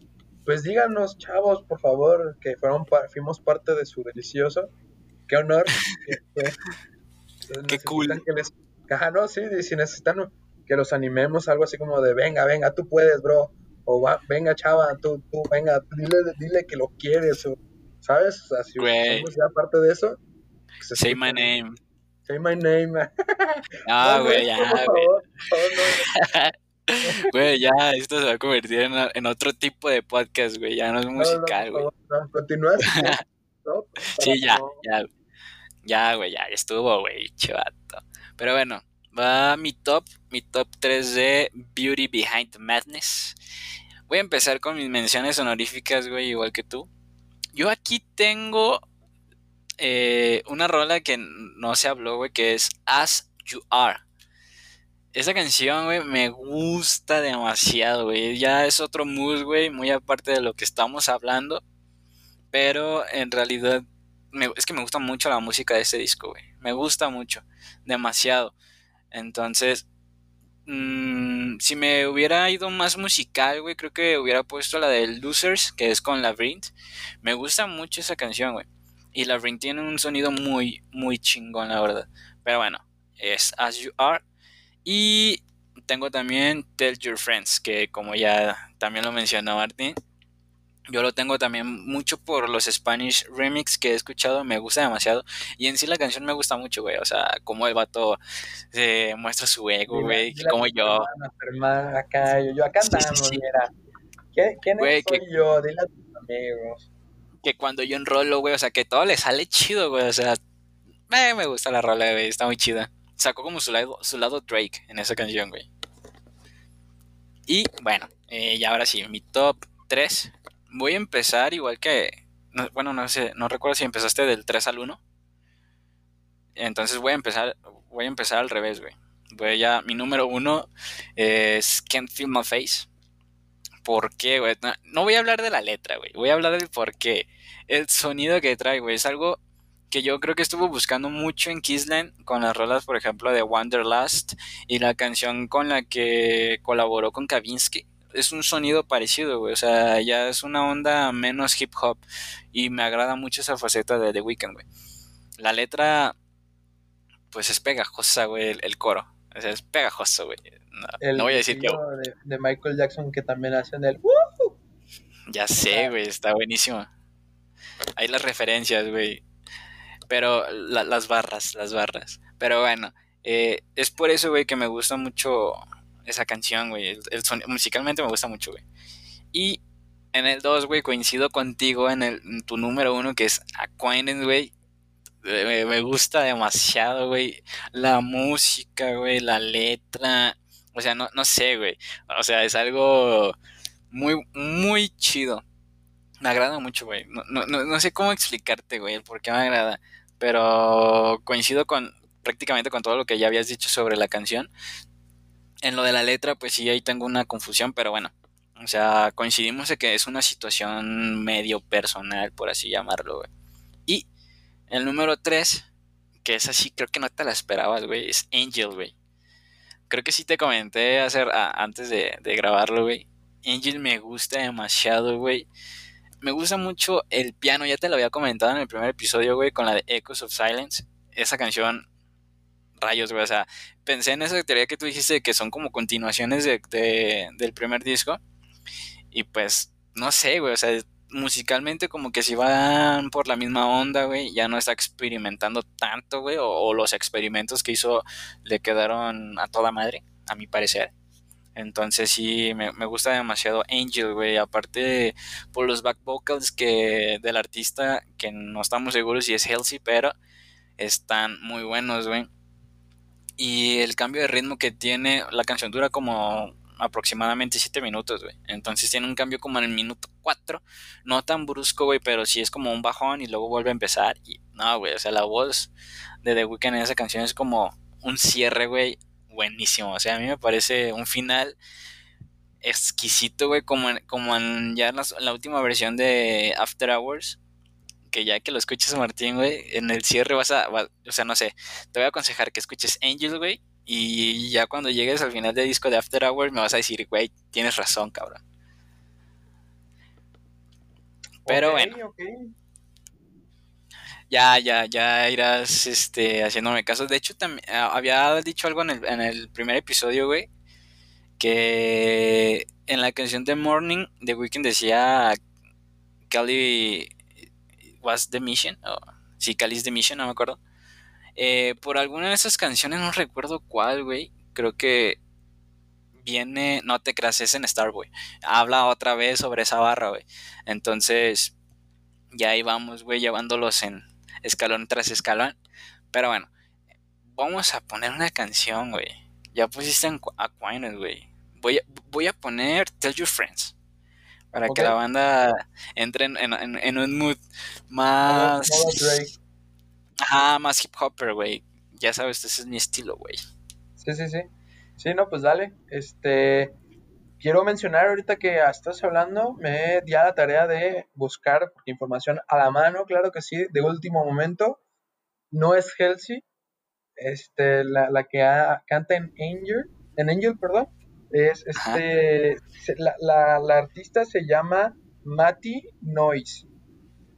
pues díganos, chavos, por favor, que fueron fuimos parte de su delicioso. Qué honor. que fue. Entonces, Qué cool. Que les, ajá, no, sí, si necesitan que los animemos, algo así como de, venga, venga, tú puedes, bro. O va, venga, chava, tú, tú, venga, dile, dile que lo quieres, o, ¿sabes? O sea, si somos ya parte de eso. que se Say my name. Say my name. Ah, No, güey, ya, güey. Güey, ya, esto se va a convertir en, en otro tipo de podcast, güey. Ya no es musical, güey. no, Sí, ya, ya. Ya, güey, ya estuvo, güey, chivato. Pero bueno, va mi top, mi top 3 de Beauty Behind Madness. Voy a empezar con mis menciones honoríficas, güey, igual que tú. Yo aquí tengo eh, una rola que no se habló, güey, que es As You Are. Esa canción, güey, me gusta demasiado, güey. Ya es otro mood, güey, muy aparte de lo que estamos hablando. Pero en realidad es que me gusta mucho la música de ese disco, güey. Me gusta mucho, demasiado. Entonces, mmm, si me hubiera ido más musical, güey, creo que hubiera puesto la de Losers, que es con Labyrinth. Me gusta mucho esa canción, güey. Y Labyrinth tiene un sonido muy, muy chingón, la verdad. Pero bueno, es As You Are. Y tengo también Tell Your Friends, que como ya también lo mencionó Martín, yo lo tengo también mucho por los Spanish remix que he escuchado, me gusta demasiado. Y en sí la canción me gusta mucho, güey. O sea, como el vato se muestra su ego, güey. Como yo. Acá, yo, acá andamos, mira. ¿Quién, soy que, yo? Dile a tus amigos. Que cuando yo enrolo, güey, o sea, que todo le sale chido, güey. O sea, eh, me gusta la rola, güey. Está muy chida. Sacó como su lado, su lado Drake en esa canción, güey. Y bueno, eh, y ahora sí, mi top 3 voy a empezar igual que. bueno, no sé, no recuerdo si empezaste del 3 al 1. Entonces voy a empezar. Voy a empezar al revés, güey. Voy a. Mi número 1 es Can't Feel My Face. ¿Por qué, güey? No, voy a hablar de la letra, güey. Voy a hablar del por qué. El sonido que trae, güey. Es algo que yo creo que estuvo buscando mucho en Kissland con las rolas, por ejemplo, de Wanderlust y la canción con la que colaboró con Kavinsky es un sonido parecido, güey. O sea, ya es una onda menos hip hop. Y me agrada mucho esa faceta de The Weeknd, güey. La letra, pues es pegajosa, güey, el, coro. O sea, es pegajoso, güey. No, voy a decir que. De, de, Michael Jackson que también hacen el. Ya sé, güey, está buenísimo. Hay las referencias, güey. Pero las barras, las barras. Pero bueno, eh, es por eso, güey, que me gusta mucho esa canción, güey. El, musicalmente me gusta mucho, güey. Y en el 2, güey, coincido contigo en, el, tu número 1, que es Acquaintance, güey. Me, gusta demasiado, güey. La música, güey, la letra. O sea, no, no sé, güey. O sea, es algo muy, muy chido. Me agrada mucho, güey. No, no, no sé cómo explicarte, güey, por qué me agrada. Pero coincido con prácticamente con todo lo que ya habías dicho sobre la canción. En lo de la letra, pues sí, ahí tengo una confusión, pero bueno. O sea, coincidimos en que es una situación medio personal, por así llamarlo, güey. Y el número 3, que es así, creo que no te la esperabas, güey, es Angel, güey. Creo que sí te comenté hacer, antes de, de grabarlo, güey. Angel me gusta demasiado, güey. Me gusta mucho el piano, ya te lo había comentado en el primer episodio, güey, con la de Echoes of Silence. Esa canción rayos, güey. O sea, pensé en esa teoría que tú dijiste que son como continuaciones de, del primer disco. Y pues, no sé, güey. O sea, musicalmente como que si van por la misma onda, güey. Ya no está experimentando tanto, güey. O, los experimentos que hizo le quedaron a toda madre, a mi parecer. Entonces sí, me, me gusta demasiado Angel, güey. Aparte por los back vocals que del artista, que no estamos seguros si es Healthy, pero están muy buenos, güey. Y el cambio de ritmo que tiene, la canción dura como aproximadamente 7 minutos, güey. Entonces tiene un cambio como en el minuto 4. No tan brusco, güey, pero sí es como un bajón y luego vuelve a empezar. Y no, güey, o sea, la voz de The Weeknd en esa canción es como un cierre, güey, buenísimo. O sea, a mí me parece un final exquisito, güey, como en, como en ya en la última versión de After Hours que ya que lo escuches Martín, güey, en el cierre vas a, o sea, no sé, te voy a aconsejar que escuches Angel, güey, y ya cuando llegues al final del disco de After Hours me vas a decir, güey, tienes razón, cabrón. Pero bueno. Ya, ya, ya irás este, haciéndome caso. De hecho, también ah, había dicho algo en el, en el primer episodio, güey. Que en la canción de Morning, The Weeknd decía Cali Was the Mission, o sí, Cali's the Mission, no me acuerdo. Eh, por alguna de esas canciones, no recuerdo cuál, güey. Creo que viene, no te creas, es en Starboy. Habla otra vez sobre esa barra, güey. Entonces, ya ahí vamos, güey, llevándolos en escalón tras escalón. Pero bueno, vamos a poner una canción, güey. Ya pusiste en Aquinas, güey. Voy a, voy a poner Tell Your Friends. Para que la banda entre en, en- en- en un mood más. Drake. Ajá, más hip hopper, güey. Ya sabes, ese es mi estilo, güey. Sí, sí, sí. Sí, no, pues dale. Este, quiero mencionar ahorita que estás hablando, me di a la tarea de buscar información a la mano, claro que sí, de último momento. No es Halsey, este, la, la que ha- canta en Angel, en Angel, perdón. Es este, se- la, la- la artista se llama Mati Noise,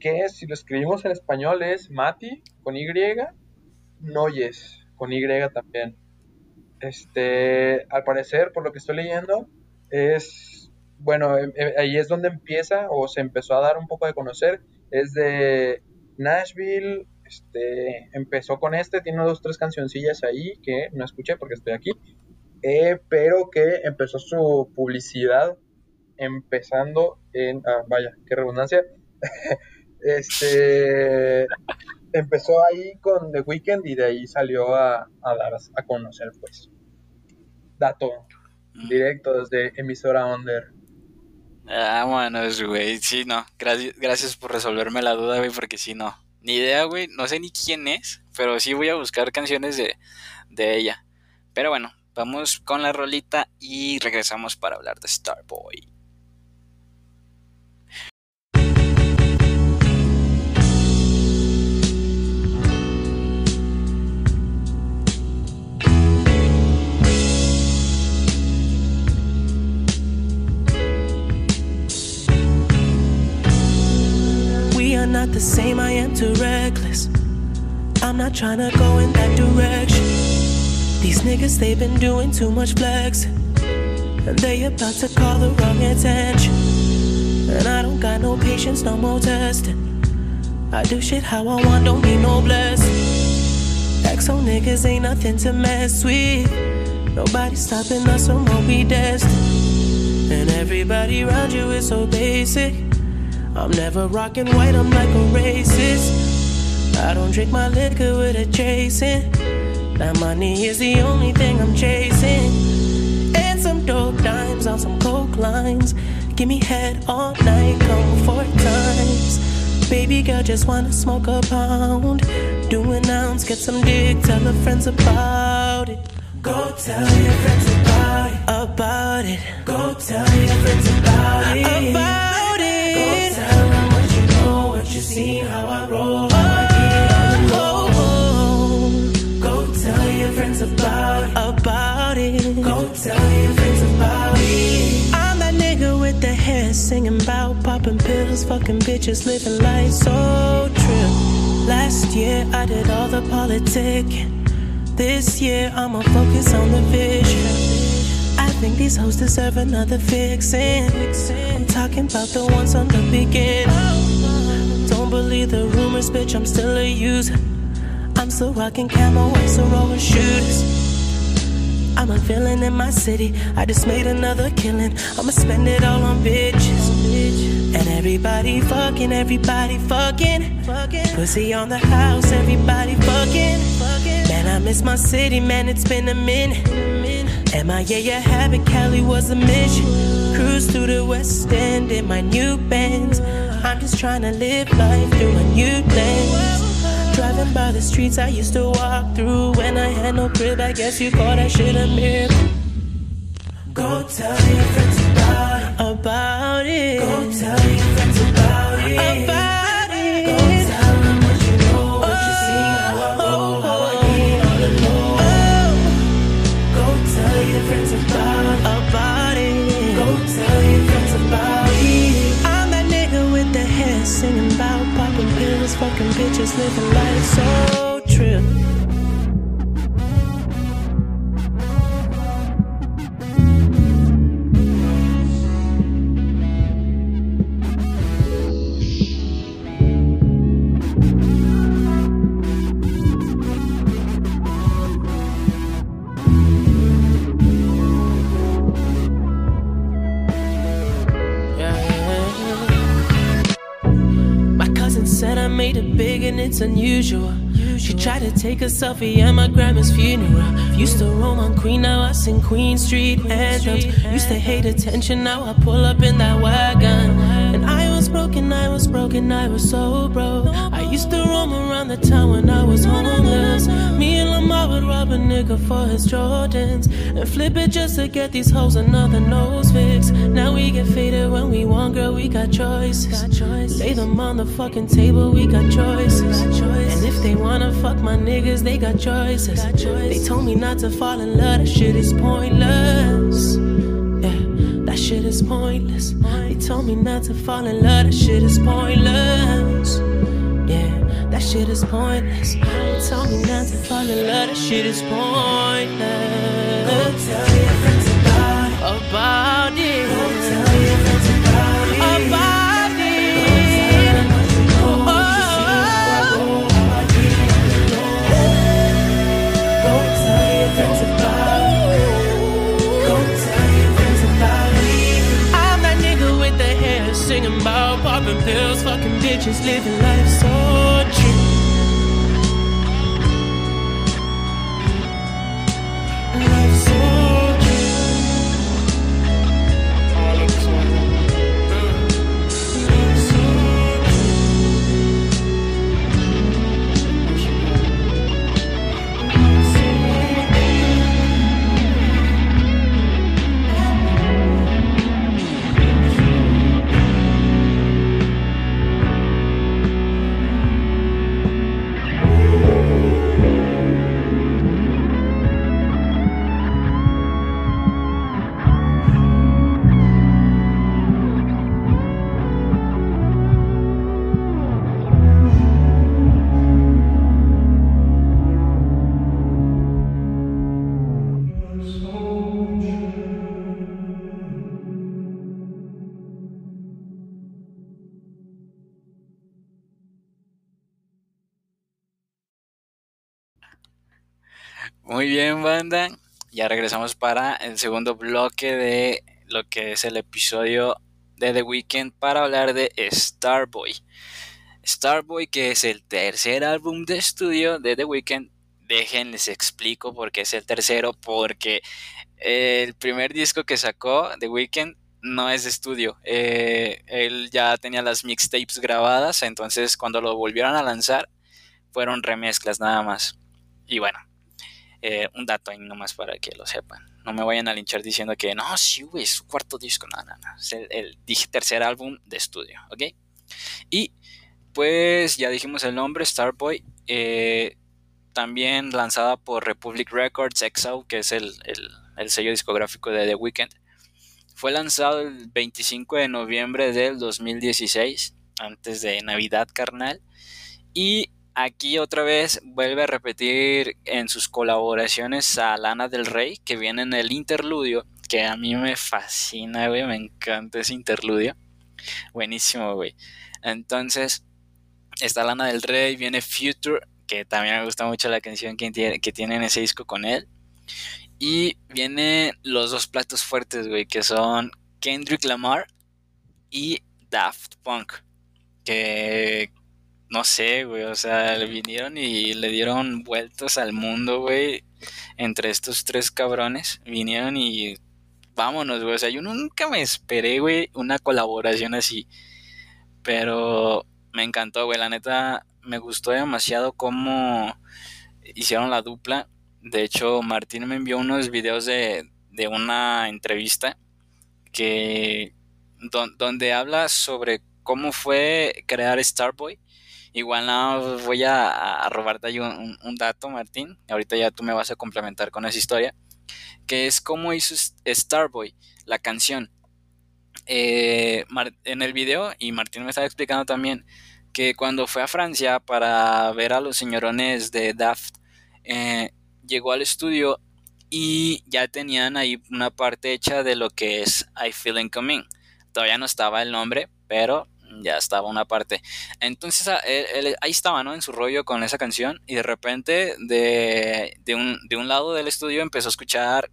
que si lo escribimos en español es Mati con Y, Noyes con Y también. Este, al parecer, por lo que estoy leyendo, es, bueno, em- em- ahí es donde empieza o se empezó a dar un poco de conocer. Es de Nashville, este, empezó con este, tiene dos, tres cancioncillas ahí que no escuché porque estoy aquí, eh, pero que empezó su publicidad empezando en, ah, vaya, qué redundancia, este, empezó ahí con The Weeknd y de ahí salió a, a dar a conocer, pues. Dato Mm. directo desde emisora Under. Ah, bueno, güey. Sí, no. Gracias, gracias por resolverme la duda, güey, porque sí, no. Ni idea, güey. No sé ni quién es, pero sí voy a buscar canciones de, de ella. Pero bueno, vamos con la rolita y regresamos para hablar de Starboy. Are not the same, I am too reckless. I'm not trying to go in that direction. These niggas, they've been doing too much flexing. And they about to call the wrong attention. And I don't got no patience, no more testing. I do shit how I want, don't need no blessing. XO niggas ain't nothing to mess with. Nobody stopping us from what we destined. And everybody around you is so basic. I'm never rocking white, I'm like a racist. I don't drink my liquor with a chasing. That money is the only thing I'm chasing. And some dope dimes on some coke lines. Give me head all night, come four times. Baby girl, just wanna smoke a pound. Do an ounce, get some dick, tell her friends about it. Go tell your friends about it. About it. Go tell your friends about it. About it. You see how I roll. Go tell your friends about. About it. Go tell your friends about it. I'm that nigga with the hair singing about popping pills, fucking bitches, living life so true. Last year I did all the politicking. This year I'ma focus on the vision. I think these hoes deserve another fixin'. I'm talking about the ones on the beginning. Don't believe the rumors, bitch, I'm still a user. I'm still rocking camo, white Sororo shooters. I'm a villain in my city. I just made another killing. I'ma spend it all on bitches. And everybody fucking, everybody fucking. Pussy on the house, everybody fucking. Man, I miss my city, man, it's been a minute. Am I, MIA, a habit, Cali was a mission. Cruise through the West End in my new Benz. I'm just trying to live life through a new lens. Driving by the streets I used to walk through when I had no crib. I guess you call that shit a miracle. Go tell your friends about it. About it. Go tell your friends about it. About bitches, living life so true. It's unusual. She tried to take a selfie at my grandma's funeral. Used to roam on Queen, now I sing Queen Street anthems. Used to hate attention, now I pull up in that wagon. And I was broken, I was broken, I was so broke. I used to roam around the town when I was homeless. Me and Lamar would rob a nigga for his Jordans and flip it just to get these hoes another nose fix. Now we get faded when we want, girl, we got choices. Lay them on the fucking table, we got choices. And if they wanna fuck my niggas, they got choices. They told me not to fall in love, that shit is pointless. Yeah, that shit is pointless. They told me not to fall in love, that shit is pointless. Yeah, that shit is pointless. They told me not to fall in love, that shit is pointless. Go tell your friends about it. About it. Go tell your just living life. Muy bien, banda. Ya regresamos para el segundo bloque de lo que es el episodio de The Weeknd para hablar de Starboy. Starboy, que es el tercer álbum de estudio de The Weeknd. Déjenles explico por qué es el tercero, porque el primer disco que sacó The Weeknd no es de estudio. Eh, él ya tenía las mixtapes grabadas, entonces cuando lo volvieron a lanzar fueron remezclas nada más. Y bueno, eh, un dato ahí nomás para que lo sepan. No me vayan a linchar diciendo que no, sí, güey, es su cuarto disco. No, no, no. Es el, el, tercer álbum de estudio, ¿ok? Y pues ya dijimos el nombre, Starboy. Eh, también lanzada por Republic Records, EXO, que es el, el, el sello discográfico de The Weeknd. Fue lanzado el 25 de noviembre del 2016, antes de Navidad, carnal. Y aquí otra vez vuelve a repetir en sus colaboraciones a Lana del Rey, que viene en el interludio, que a mí me fascina, güey, me encanta ese interludio. Buenísimo, güey. Entonces, está Lana del Rey, viene Future, que también me gusta mucho la canción que tiene, que tiene en ese disco con él. Y vienen los dos platos fuertes, güey, que son Kendrick Lamar y Daft Punk. Que no sé, güey, o sea, le vinieron y le dieron vueltas al mundo, güey, entre estos tres cabrones. Vinieron y vámonos, güey. O sea, yo nunca me esperé, güey, una colaboración así. Pero me encantó, güey. La neta, me gustó demasiado cómo hicieron la dupla. De hecho, Martín me envió unos videos de, de una entrevista que don, donde habla sobre cómo fue crear Starboy. Igual no voy a, robarte ahí un, dato, Martín. Ahorita ya tú me vas a complementar con esa historia. Que es cómo hizo Starboy, la canción. Eh, en el video, y Martín me estaba explicando también, que cuando fue a Francia para ver a los señorones de Daft, eh, llegó al estudio y ya tenían ahí una parte hecha de lo que es I Feel Coming. Todavía no estaba el nombre, pero ya estaba una parte. Entonces él, ahí estaba, ¿no? En su rollo con esa canción y de repente de, de, un, de un, lado del estudio empezó a escuchar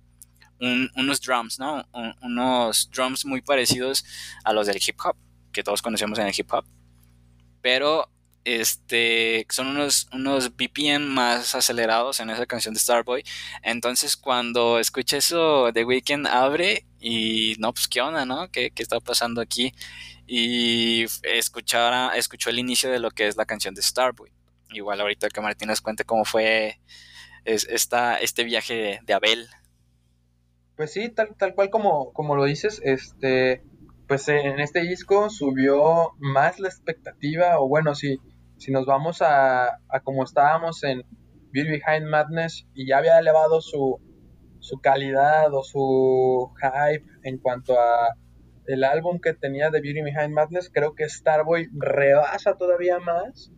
un, unos drums, ¿no? Un, unos drums muy parecidos a los del hip hop, que todos conocemos en el hip hop. Pero este, son unos, unos BPM más acelerados en esa canción de Starboy. Entonces cuando escuché eso, The Weeknd abre y no, pues qué onda, ¿no? ¿Qué, qué está pasando aquí? Y escuchara, escuchó el inicio de lo que es la canción de Starboy. Igual ahorita que Martín nos cuente cómo fue es, esta, este viaje de Abel. Pues sí, tal, tal cual como, como lo dices, este, pues en este disco subió más la expectativa, o bueno, si, si nos vamos a, a como estábamos en Beauty Behind Madness y ya había elevado su, su calidad o su hype en cuanto a el álbum que tenía de Beauty Behind Madness, creo que Starboy rebasa todavía más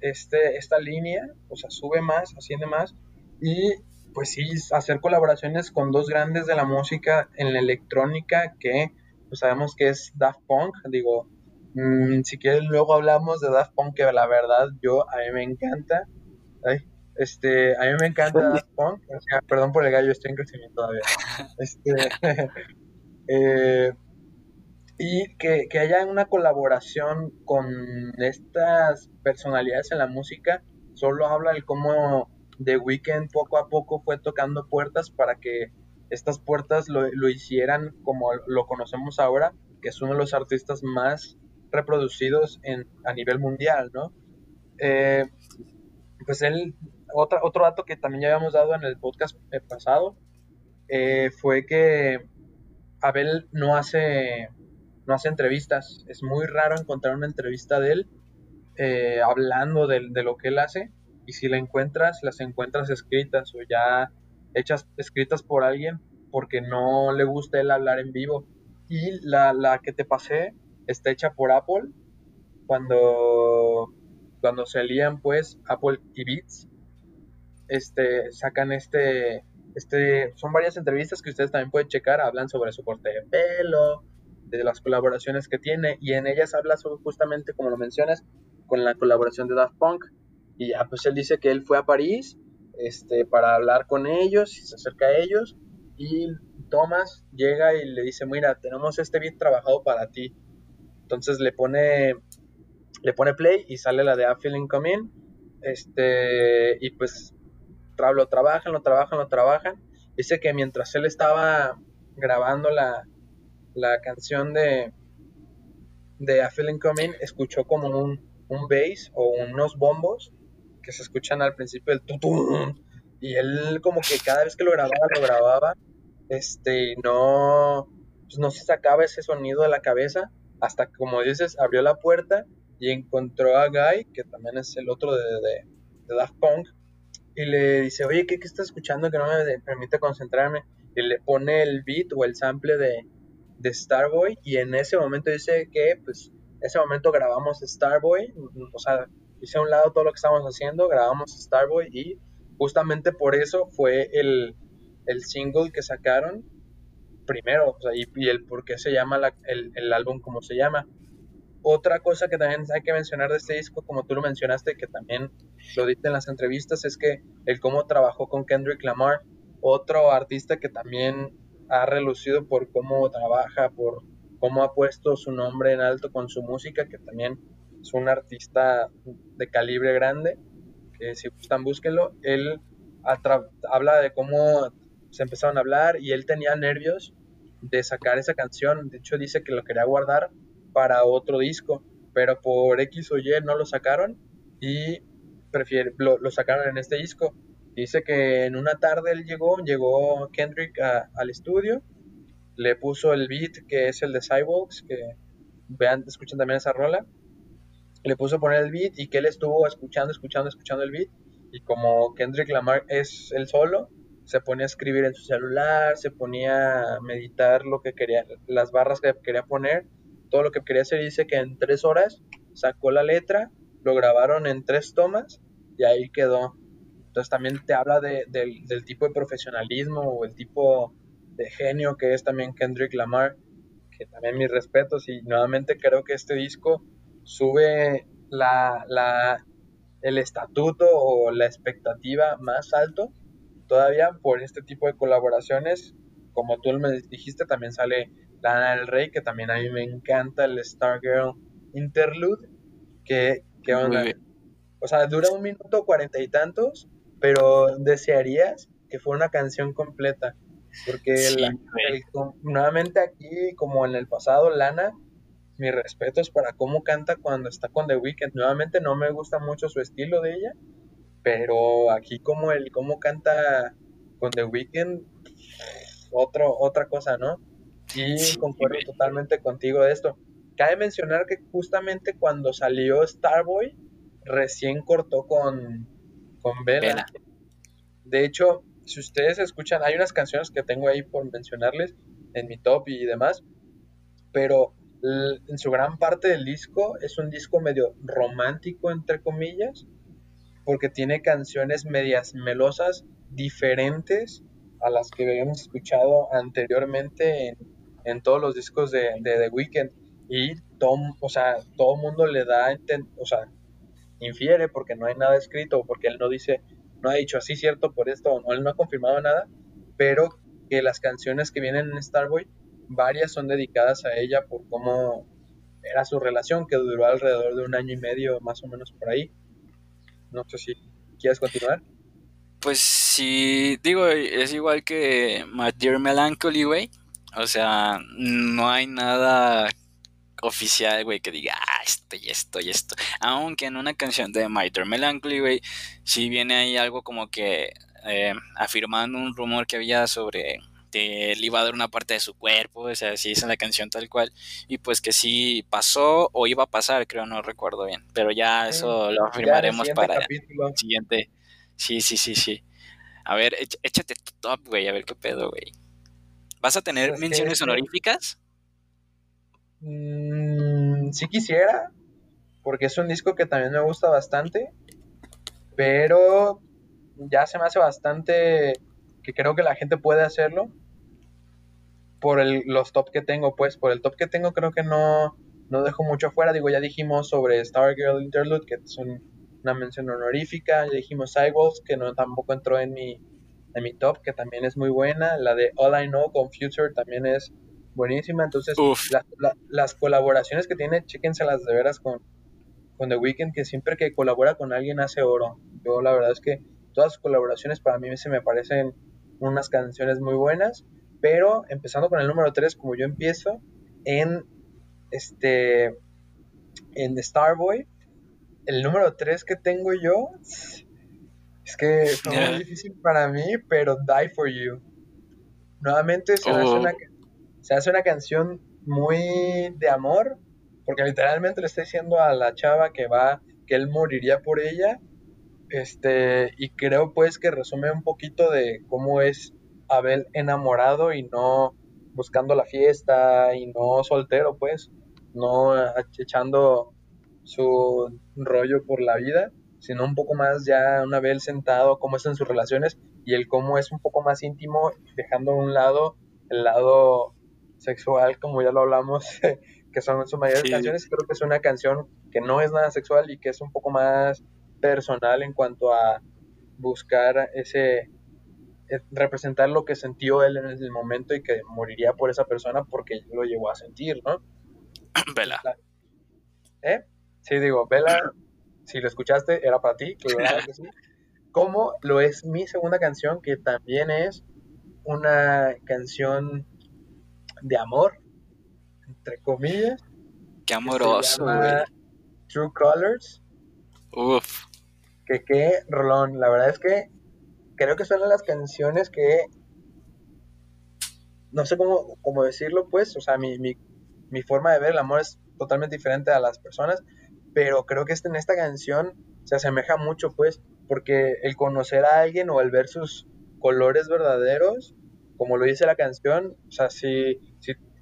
este, esta línea, o sea, sube más, asciende más, y pues sí, hacer colaboraciones con dos grandes de la música en la electrónica que pues sabemos que es Daft Punk, digo, mmm, si quieres luego hablamos de Daft Punk, que la verdad yo, a mí me encanta, Ay, este, a mí me encanta Daft Punk, o sea, perdón por el gallo, estoy en crecimiento todavía, este, eh, y que, que, haya una colaboración con estas personalidades en la música, solo habla de cómo The Weeknd poco a poco fue tocando puertas para que estas puertas lo, lo, hicieran como lo conocemos ahora, que es uno de los artistas más reproducidos en, a nivel mundial, ¿no? Eh, pues él, otra, otro dato que también ya habíamos dado en el podcast pasado, eh, fue que Abel no hace no hace entrevistas. Es muy raro encontrar una entrevista de él eh, hablando de, lo que él hace. Y si la encuentras, las encuentras escritas o ya hechas, escritas por alguien porque no le gusta él hablar en vivo. Y la, la que te pasé está hecha por Apple cuando, cuando se pues Apple y Beats. Este, sacan este, este, son varias entrevistas que ustedes también pueden checar, hablan sobre su corte de pelo, de las colaboraciones que tiene y en ellas habla justamente como lo mencionas con la colaboración de Daft Punk. Y ya pues él dice que él fue a París este para hablar con ellos y se acerca a ellos y Thomas llega y le dice mira tenemos este beat trabajado para ti entonces le pone le pone play y sale la de A Feeling Come este y pues lo trabajan lo trabajan lo trabajan. Dice que mientras él estaba grabando la la canción de, de A Feeling Coming escuchó como un, un bass o unos bombos que se escuchan al principio del tutum y él como que cada vez que lo grababa lo grababa este no pues no se sacaba ese sonido de la cabeza hasta que como dices abrió la puerta y encontró a Guy que también es el otro de, de, de Daft Punk y le dice oye ¿qué, qué estás escuchando que no me permite concentrarme y le pone el beat o el sample de de Starboy y en ese momento dice que pues ese momento grabamos Starboy, o sea, hice a un lado todo lo que estábamos haciendo, grabamos Starboy y justamente por eso fue el, el single que sacaron primero, o sea, y, el por qué se llama la, el, el, álbum como se llama. Otra cosa que también hay que mencionar de este disco, como tú lo mencionaste, que también lo diste en las entrevistas, es que el cómo trabajó con Kendrick Lamar, otro artista que también ha relucido por cómo trabaja, por cómo ha puesto su nombre en alto con su música, que también es un artista de calibre grande, que si gustan búsquenlo. Él habla de cómo se empezaron a hablar y él tenía nervios de sacar esa canción, de hecho dice que lo quería guardar para otro disco, pero por X o Y no lo sacaron y prefiere, lo, lo sacaron en este disco Dice que en una tarde él llegó, llegó Kendrick al estudio, le puso el beat que es el de Cyborgs, que vean, escuchen también esa rola, le puso a poner el beat y que él estuvo escuchando, escuchando, escuchando el beat y como Kendrick Lamar es el solo, se ponía a escribir en su celular, se ponía a meditar lo que quería, las barras que quería poner, todo lo que quería hacer, dice que en tres horas sacó la letra, lo grabaron en tres tomas y ahí quedó. Entonces también te habla de, de, del tipo de profesionalismo o el tipo de genio que es también Kendrick Lamar, que también mis respetos y nuevamente creo que este disco sube la, la, el estatuto o la expectativa más alto todavía por este tipo de colaboraciones. Como tú me dijiste, también sale Lana del Rey, que también a mí me encanta el Stargirl Interlude, que ¿qué onda? O sea, dura un minuto cuarenta y tantos, pero desearías que fuera una canción completa. Porque Sí, la- güey. el- com- nuevamente aquí, como en el pasado, Lana, mis respetos para cómo canta cuando está con The Weeknd. Nuevamente no me gusta mucho su estilo de ella, pero aquí como el cómo canta con The Weeknd, otro, otra cosa, ¿no? Y Sí, concuerdo totalmente contigo de esto. Cabe mencionar que justamente cuando salió Starboy, recién cortó con, con. Bella. De hecho, si ustedes escuchan, hay unas canciones que tengo ahí por mencionarles en mi top y demás, pero en su gran parte del disco es un disco medio romántico, entre comillas, porque tiene canciones medias melosas diferentes a las que habíamos escuchado anteriormente en, en todos los discos de, de The Weeknd. Y todo, o sea, todo mundo le da, o sea, infiere porque no hay nada escrito, porque él no dice, no ha dicho así cierto por esto, o no, él no ha confirmado nada, pero que las canciones que vienen en Starboy, varias son dedicadas a ella por cómo era su relación, que duró alrededor de un año y medio, más o menos por ahí. No sé si quieres continuar. Pues sí, digo, es igual que My Dear Melancholy, güey. O sea, no hay nada oficial, güey, que diga, ah, esto y esto y esto. Aunque en una canción de My Dear Melancholy, güey, sí viene ahí algo como que eh, afirmando un rumor que había sobre que él iba a dar una parte de su cuerpo, o sea, sí es en la canción tal cual, y pues que sí pasó o iba a pasar, creo, no recuerdo bien, pero ya eso lo afirmaremos para capítulo. el siguiente. Sí, sí, sí, sí. A ver, éch- échate tu top, güey, a ver qué pedo, güey. ¿Vas a tener Pues que menciones este- honoríficas? Mm, sí quisiera, porque es un disco que también me gusta bastante, pero ya se me hace bastante que creo que la gente puede hacerlo por el- los top que tengo, pues por el top que tengo creo que no, no dejo mucho afuera, digo, ya dijimos sobre Stargirl Interlude, que es un- una mención honorífica, ya dijimos Sidewalks, que no tampoco entró en mi, en mi top, que también es muy buena, la de All I Know con Future también es buenísima, entonces la- la- las colaboraciones que tiene, chéquenselas de veras con, con The Weeknd, que siempre que colabora con alguien hace oro. Yo la verdad es que todas sus colaboraciones para mí se me parecen unas canciones muy buenas, pero empezando con el número 3, como yo empiezo, en este en Starboy, el número 3 que tengo yo es que fue muy difícil para mí, pero Die for You. Nuevamente se me hace Oh. una se hace una canción muy de amor, porque literalmente le está diciendo a la chava que va, que él moriría por ella, este, y creo pues que resume un poquito de cómo es Abel enamorado y no buscando la fiesta y no soltero pues, no echando su rollo por la vida, sino un poco más ya una Abel sentado, cómo es en sus relaciones y el cómo es un poco más íntimo, dejando a un lado el lado sexual, como ya lo hablamos, que son sus mayores Sí. canciones. Creo que es una canción que no es nada sexual y que es un poco más personal en cuanto a buscar ese eh, representar lo que sintió él en el momento y que moriría por esa persona porque lo llegó a sentir, ¿no? Vela. ¿Eh? Sí, digo, Vela, si lo escuchaste, era para ti, claro que sí. Como lo es mi segunda canción, que también es una canción de amor, entre comillas. Qué que amoroso, güey. True Colors. Uf. Que qué rolón. La verdad es que creo que son las canciones que. No sé cómo, cómo decirlo, pues. O sea, mi, mi, mi forma de ver el amor es totalmente diferente a las personas. Pero creo que este, en esta canción se asemeja mucho, pues. Porque el conocer a alguien o el ver sus colores verdaderos, como lo dice la canción, o sea, si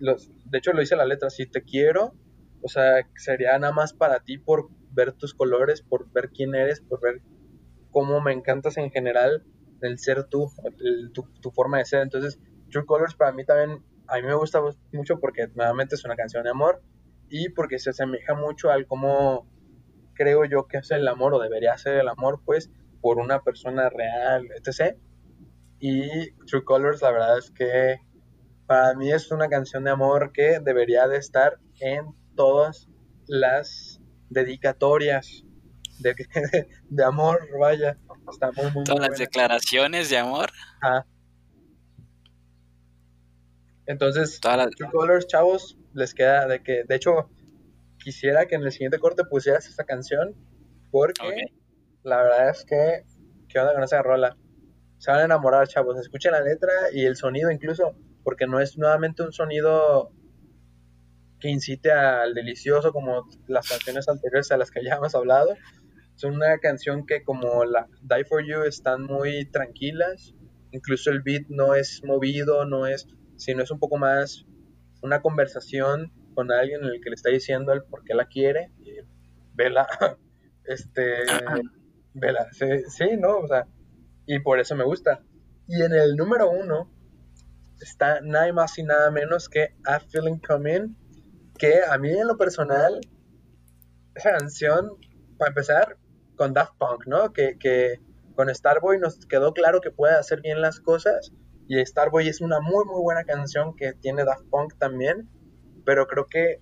de hecho lo dice la letra, si te quiero, o sea, sería nada más para ti por ver tus colores, por ver quién eres, por ver cómo me encantas en general, el ser tú, tu, tu forma de ser. Entonces, True Colors para mí también, a mí me gusta mucho porque nuevamente es una canción de amor y porque se asemeja mucho al cómo creo yo que es el amor o debería ser el amor, pues, por una persona real, etc. Y True Colors, la verdad es que para mí es una canción de amor que debería de estar en todas las dedicatorias de, de amor, vaya. Está muy, muy, muy Todas las declaraciones de amor. Ajá. Entonces, las... True Colors, chavos, les queda de que, de hecho, quisiera que en el siguiente corte pusieras esta canción, porque la verdad es que, ¿qué onda con esa rola? Se van a enamorar, chavos. Escuchen la letra y el sonido incluso, porque no es nuevamente un sonido que incite al delicioso como las canciones anteriores a las que ya hemos hablado. Es una canción que como la Die For You están muy tranquilas, incluso el beat no es movido, no es, sino es un poco más una conversación con alguien en el que le está diciendo el por qué la quiere. Vela, este, vela, sí, sí, ¿no? O sea, y por eso me gusta. Y en el número uno está nada más y nada menos que A Feeling Coming, que a mí en lo personal, esa canción, para empezar, con Daft Punk, ¿no? Que, que con Starboy nos quedó claro que puede hacer bien las cosas. Y Starboy es una muy, muy buena canción que tiene Daft Punk también. Pero creo que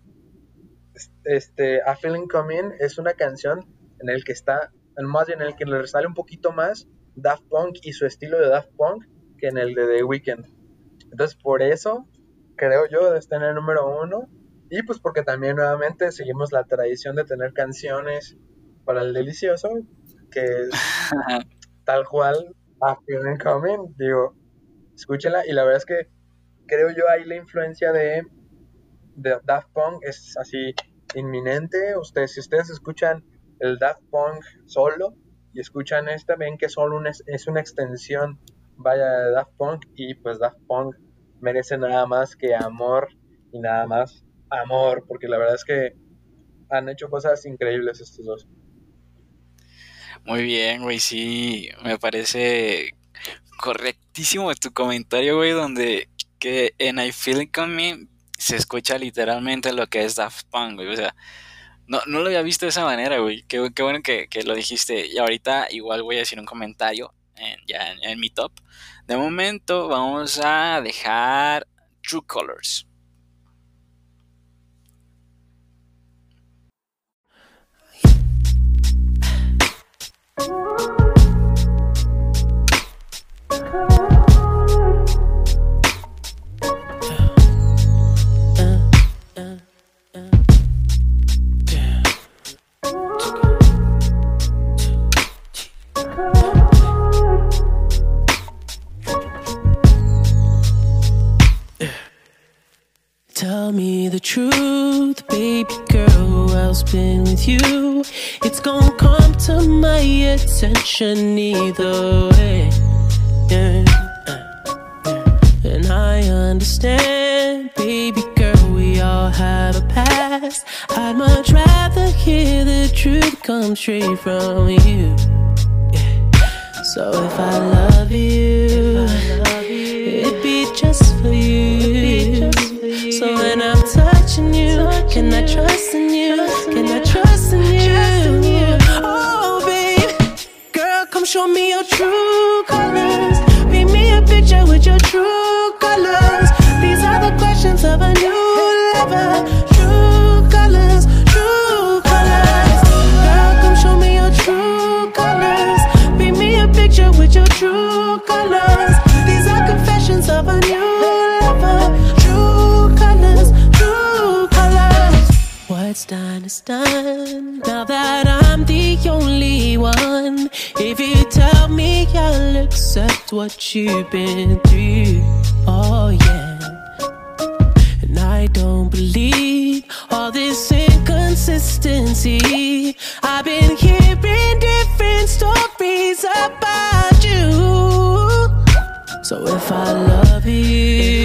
este, A Feeling Coming es una canción en el que está, más en el que le resale un poquito más Daft Punk y su estilo de Daft Punk que en el de The Weeknd. Entonces, por eso creo yo de estar en el número uno. Y pues porque también nuevamente seguimos la tradición de tener canciones para el delicioso, que es tal cual A Feeling Coming. Digo, escúchenla. Y la verdad es que creo yo ahí la influencia de, de Daft Punk es así inminente. Ustedes, si ustedes escuchan el Daft Punk solo y escuchan esta, ven que solo una, es una extensión vaya de Daft Punk y pues Daft Punk merece nada más que amor y nada más amor, porque la verdad es que han hecho cosas increíbles estos dos. Muy bien, güey, sí, me parece correctísimo tu comentario, güey, donde que en I Feel Coming se escucha literalmente lo que es Daft Punk, güey, o sea, no, no lo había visto de esa manera, güey, qué, qué bueno que, que, lo dijiste, y ahorita igual voy a decir un comentario en, ya en, en mi top. De momento vamos a dejar True Colors. Tell me the truth, baby girl. Who else been with you? It's gonna come to my attention either way. Yeah. And I understand, baby girl. We all have a past. I'd much rather hear the truth come straight from you. So if I love you, it'd be just for you. So when I'm touching you, can I trust in you? Can I trust in you? Oh, babe, girl, come show me your true What's done is done. Now that I'm the only one, if you tell me I'll accept what you've been through, oh yeah. And I don't believe all this inconsistency. I've been hearing different stories about you. So if I love you,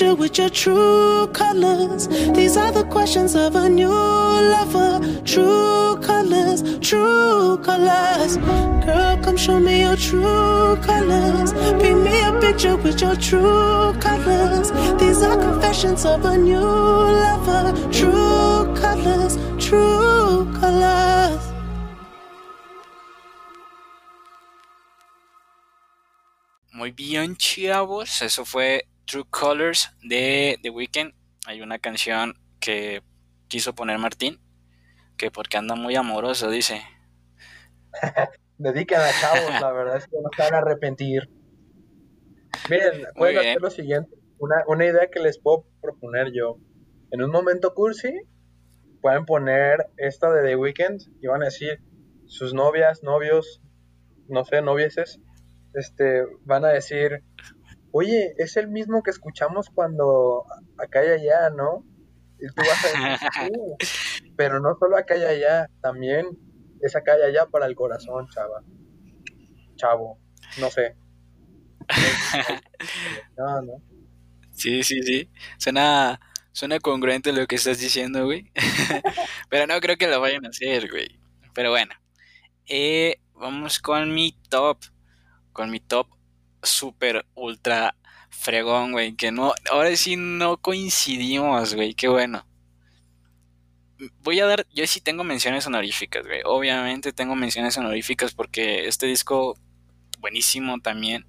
me a picture with your true colors. These are the questions of a new lover. True colors, true colors. Girl, come show me your true colors. Paint me a picture with your true colors. These are confessions of a new lover. True colors, true colors. Muy bien, chavos. Eso fue True Colors de The Weeknd. Hay una canción que quiso poner Martín, que porque anda muy amoroso, dice. Dedican a chavos, la verdad es que no se van a arrepentir. Miren, pueden hacer lo siguiente. Una, una idea que les puedo proponer yo. En un momento cursi, pueden poner esta de The Weeknd y van a decir sus novias, novios, no sé, novieses, este, van a decir, oye, es el mismo que escuchamos cuando acá y allá, ¿no? Y tú vas a decir, "Sí, pero no solo acá y allá, también es acá y allá para el corazón, chava. Chavo, no sé. No, no. Sí, sí, sí. Suena, suena congruente lo que estás diciendo, güey. Pero no creo que lo vayan a hacer, güey. Pero bueno. Eh, vamos con mi top. Con mi top super ultra fregón, güey. Que no, ahora sí no coincidimos, güey. Qué bueno. Voy a dar, yo sí tengo menciones honoríficas, güey. Obviamente tengo menciones honoríficas porque este disco buenísimo también.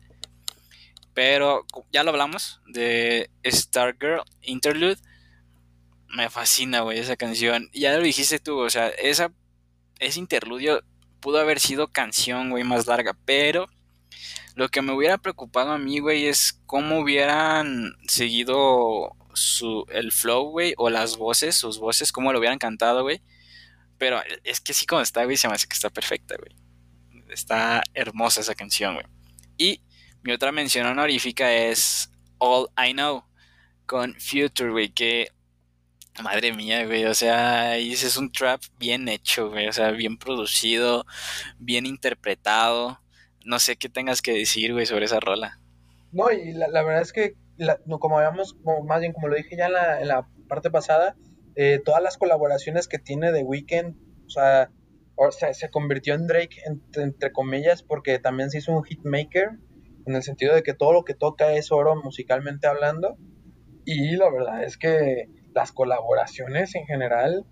Pero ya lo hablamos de Stargirl Interlude. Me fascina, güey, esa canción. Ya lo dijiste tú, o sea, esa, ese interludio pudo haber sido canción, güey, más larga. Pero lo que me hubiera preocupado a mí, güey, es cómo hubieran seguido su, el flow, güey, o las voces, sus voces, cómo lo hubieran cantado, güey. Pero es que sí, como está, güey, se me hace que está perfecta, güey. Está hermosa esa canción, güey. Y mi otra mención honorífica es All I Know con Future, güey, que madre mía, güey, o sea, es un trap bien hecho, güey, o sea, bien producido, bien interpretado. No sé qué tengas que decir, güey, sobre esa rola. No, y la, la verdad es que, la- no, como habíamos, como más bien como lo dije ya en la, en la parte pasada, eh, todas las colaboraciones que tiene The Weeknd, o sea, o sea, se convirtió en Drake entre, entre comillas porque también se hizo un hitmaker en el sentido de que todo lo que toca es oro musicalmente hablando y la verdad es que las colaboraciones en general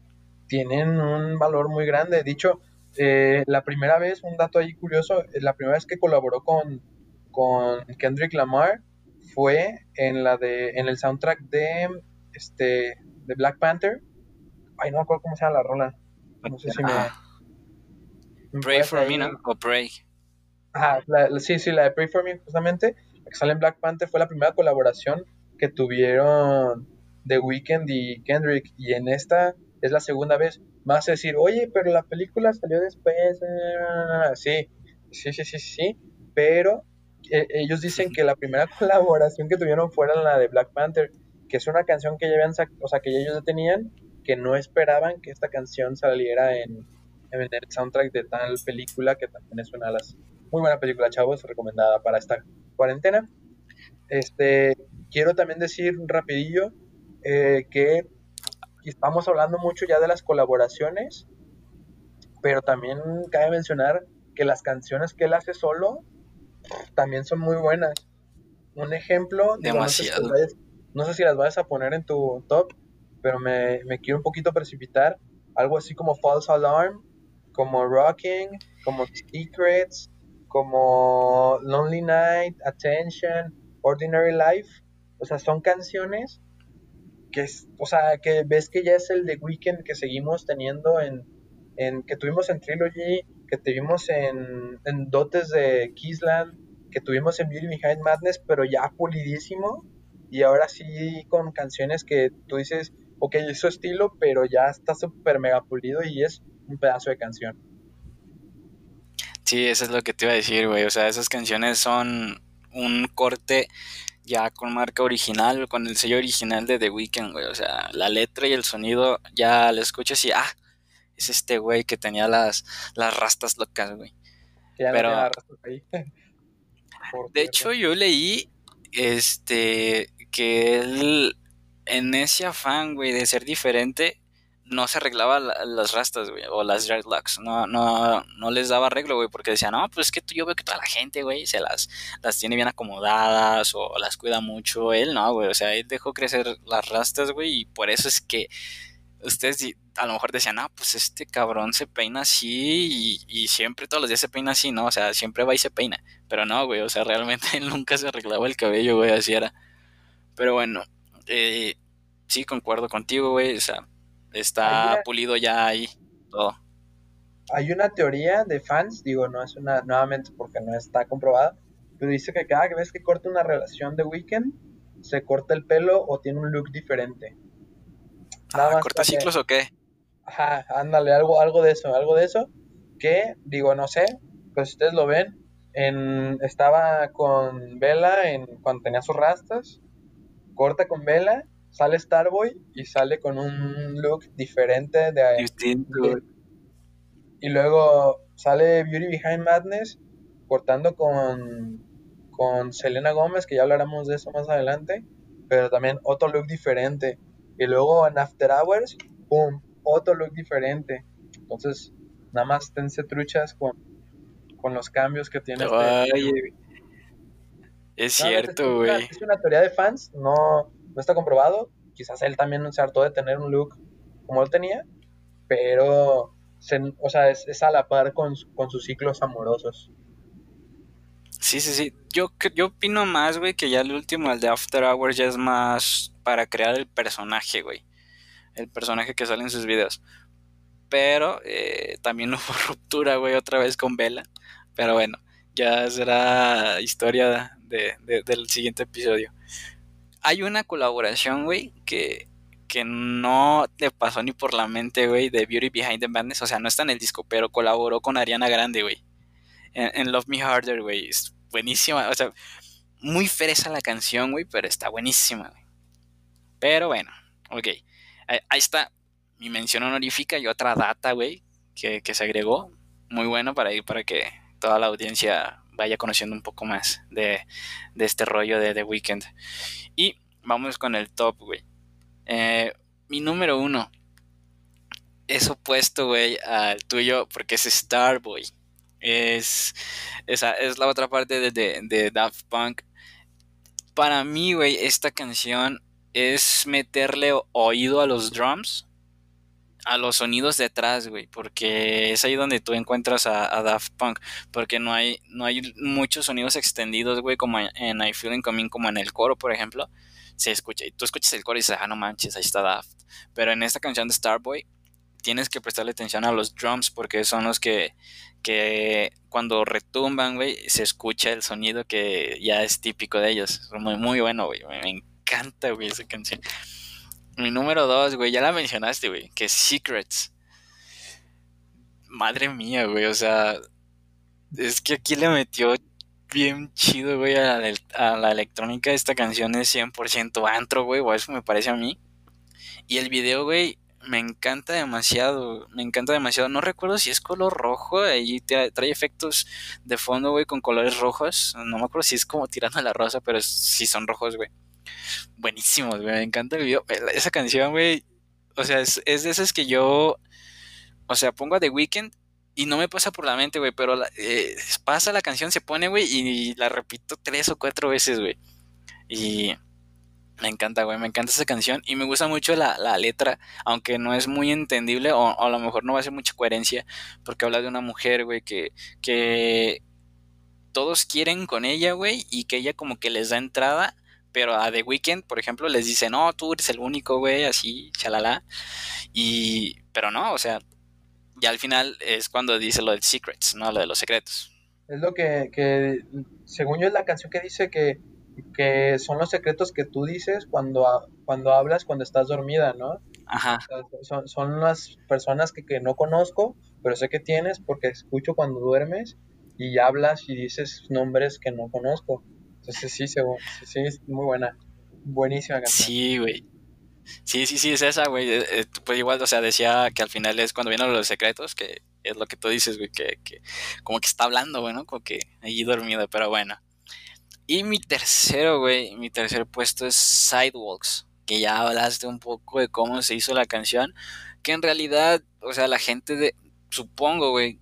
tienen un valor muy grande. Dicho, eh, la primera vez, un dato ahí curioso, eh, la primera vez que colaboró con, con Kendrick Lamar fue en la de en el soundtrack de este de Black Panther. Ay, no me acuerdo cómo se llama la rola. No sé si me, Ah, me Pray for ahí- me, ¿no? O Pray. Ajá, la- la- sí, sí, la de Pray For Me, justamente, la que sale en Black Panther, fue la primera colaboración que tuvieron The Weeknd y Kendrick, y en esta es la segunda vez. Más decir, oye, pero la película salió después. eh, Sí, sí, sí, sí, sí, pero eh, ellos dicen que la primera colaboración que tuvieron fue la de Black Panther, que es una canción que ya habían o sea, que ellos ya tenían, que no esperaban que esta canción saliera en, en el soundtrack de tal película, que también es una de las muy buena película, chavos, recomendada para esta cuarentena. Este, quiero también decir rapidillo eh, que estamos hablando mucho ya de las colaboraciones, pero también cabe mencionar que las canciones que él hace solo también son muy buenas. Un ejemplo, digo, no, sé si las Demasiado. vayas, no sé si las vayas a poner en tu top, pero me, me quiero un poquito precipitar. Algo así como False Alarm, como Rocking, como Secrets, como Lonely Night, Attention, Ordinary Life. O sea, son canciones que es, o sea, que ves que ya es el de Weekend que seguimos teniendo en, en que tuvimos en Trilogy, que tuvimos en, en Dotes de Kissland, que tuvimos en Beauty Behind Madness, pero ya pulidísimo. Y ahora sí con canciones que tú dices, ok, es su estilo, pero ya está súper mega pulido y es un pedazo de canción. Sí, eso es lo que te iba a decir, güey. O sea, esas canciones son un corte ya con marca original, con el sello original de The Weeknd, güey. O sea, la letra y el sonido ya lo escuchas y, ah, es este güey que tenía las, las rastas locas, güey. Ya Pero- ahí. De hecho, yo leí este que él en ese afán, güey, de ser diferente, no se arreglaba la- las rastas, güey, o las dreadlocks. No, no, no les daba arreglo, güey, porque decía, no, pues es que yo veo que toda la gente, güey, se las, las tiene bien acomodadas o las cuida mucho. Él no, güey, o sea, él dejó crecer las rastas, güey, y por eso es que ustedes a lo mejor decían, ah, pues este cabrón se peina así y, y siempre todos los días se peina así, ¿no? O sea, siempre va y se peina. Pero no, güey, o sea, realmente él nunca se arreglaba el cabello, güey, así era. Pero bueno, eh, sí, concuerdo contigo, güey, o sea, está pulido ya ahí todo. Hay una teoría de fans, digo, no es una, nuevamente porque no está comprobada, pero dice que cada vez que corta una relación de Weekend, se corta el pelo o tiene un look diferente. Nada Ah, más ¿Corta que- ciclos o qué? Ajá, ándale, algo, algo de eso, algo de eso. Que, digo, no sé, pues ustedes lo ven. En, estaba con Vela en, cuando tenía sus rastas. Corta con Vela, sale Starboy y sale con un look diferente de, Distinto, de- y luego sale Beauty Behind Madness cortando con, con Selena Gómez, que ya hablaremos de eso más adelante, pero también otro look diferente. Y luego en After Hours, ¡pum! Otro look diferente. Entonces, nada más esténse truchas con, con los cambios que tiene este. Es cierto, es güey. Es una teoría de fans, no, no está comprobado. Quizás él también se hartó de tener un look como él tenía, pero se- o sea, es, a la par con, con sus ciclos amorosos. Sí, sí, sí. Yo, yo opino más, güey, que ya el último, el de After Hours, ya es más para crear el personaje, güey. El personaje que sale en sus videos. Pero eh, también hubo ruptura, güey, otra vez con Bella. Pero bueno, ya será historia de- del siguiente episodio. Hay una colaboración, güey, que, que no le pasó ni por la mente, güey, de Beauty Behind the Madness. O sea, no está en el disco, pero colaboró con Ariana Grande, güey en, Love Me Harder, güey. Es buenísima. O sea, muy fresa la canción, güey, pero está buenísima, güey. Pero bueno, ok. Ahí, ahí está mi mención honorífica y otra data, güey, que, que se agregó. Muy bueno para ir, para que toda la audiencia vaya conociendo un poco más de, de este rollo de The Weeknd. Y vamos con el top, güey. Eh, mi número uno es opuesto, güey, al tuyo porque es Starboy. Es, es la otra parte de, de, de Daft Punk. Para mí, güey, esta canción es meterle oído a los drums, a los sonidos detrás, güey, porque es ahí donde tú encuentras a, Daft Punk, porque no hay, no hay muchos sonidos extendidos, güey, como en, I Feel Coming, como en el coro, por ejemplo, se escucha, y tú escuchas el coro y dices, ah, no manches, ahí está Daft, pero en esta canción de Starboy tienes que prestarle atención a los drums, porque son los que, que cuando retumban, güey, se escucha el sonido que ya es típico de ellos, muy, muy bueno, güey, me encanta, güey, esa canción. Mi número dos, güey, ya la mencionaste, güey, que es Secrets. Madre mía, güey, o sea, es que aquí le metió bien chido, güey, a la, a la electrónica. Esta canción es 100% antro, güey, o eso me parece a mí. Y el video, güey, me encanta demasiado, me encanta demasiado. No recuerdo si es color rojo, ahí trae, efectos de fondo, güey, con colores rojos. No me acuerdo si es como tirando la rosa, pero sí son rojos, güey buenísimos. Me encanta el video. Esa canción, güey. O sea, es, es, de esas que yo. O sea, pongo a The Weeknd y no me pasa por la mente, güey. Pero eh, pasa la canción, se pone, güey, y la repito tres o cuatro veces, güey. Y. Me encanta, güey, me encanta esa canción y me gusta mucho la, la letra, aunque no es muy entendible o, o, a lo mejor no va a ser mucha coherencia, porque habla de una mujer, güey, que, que todos quieren con ella, güey, y que ella como que les da entrada, pero a The Weeknd, por ejemplo, les dice, no, tú eres el único, güey, así, chalala. Y, pero no, o sea, ya al final es cuando dice lo de Secrets, ¿no? Lo de los secretos. Es lo que, que según yo, es la canción que dice que, que son los secretos que tú dices cuando, cuando hablas, cuando estás dormida, ¿no? Ajá. O sea, son, son las personas que, que no conozco, pero sé que tienes porque escucho cuando duermes y hablas y dices nombres que no conozco. Entonces sí, se, sí, es muy buena. Buenísima canción. Sí, güey. Sí, sí, sí, es esa, güey. Eh, eh, pues igual, o sea, decía que al final es cuando vienen los secretos, que es lo que tú dices, güey, que, que como que está hablando, güey, ¿no? Como que allí dormido, pero bueno. Y mi tercero, güey, mi tercer puesto es Sidewalks, que ya hablaste un poco de cómo se hizo la canción, que en realidad, o sea, la gente de, supongo, güey,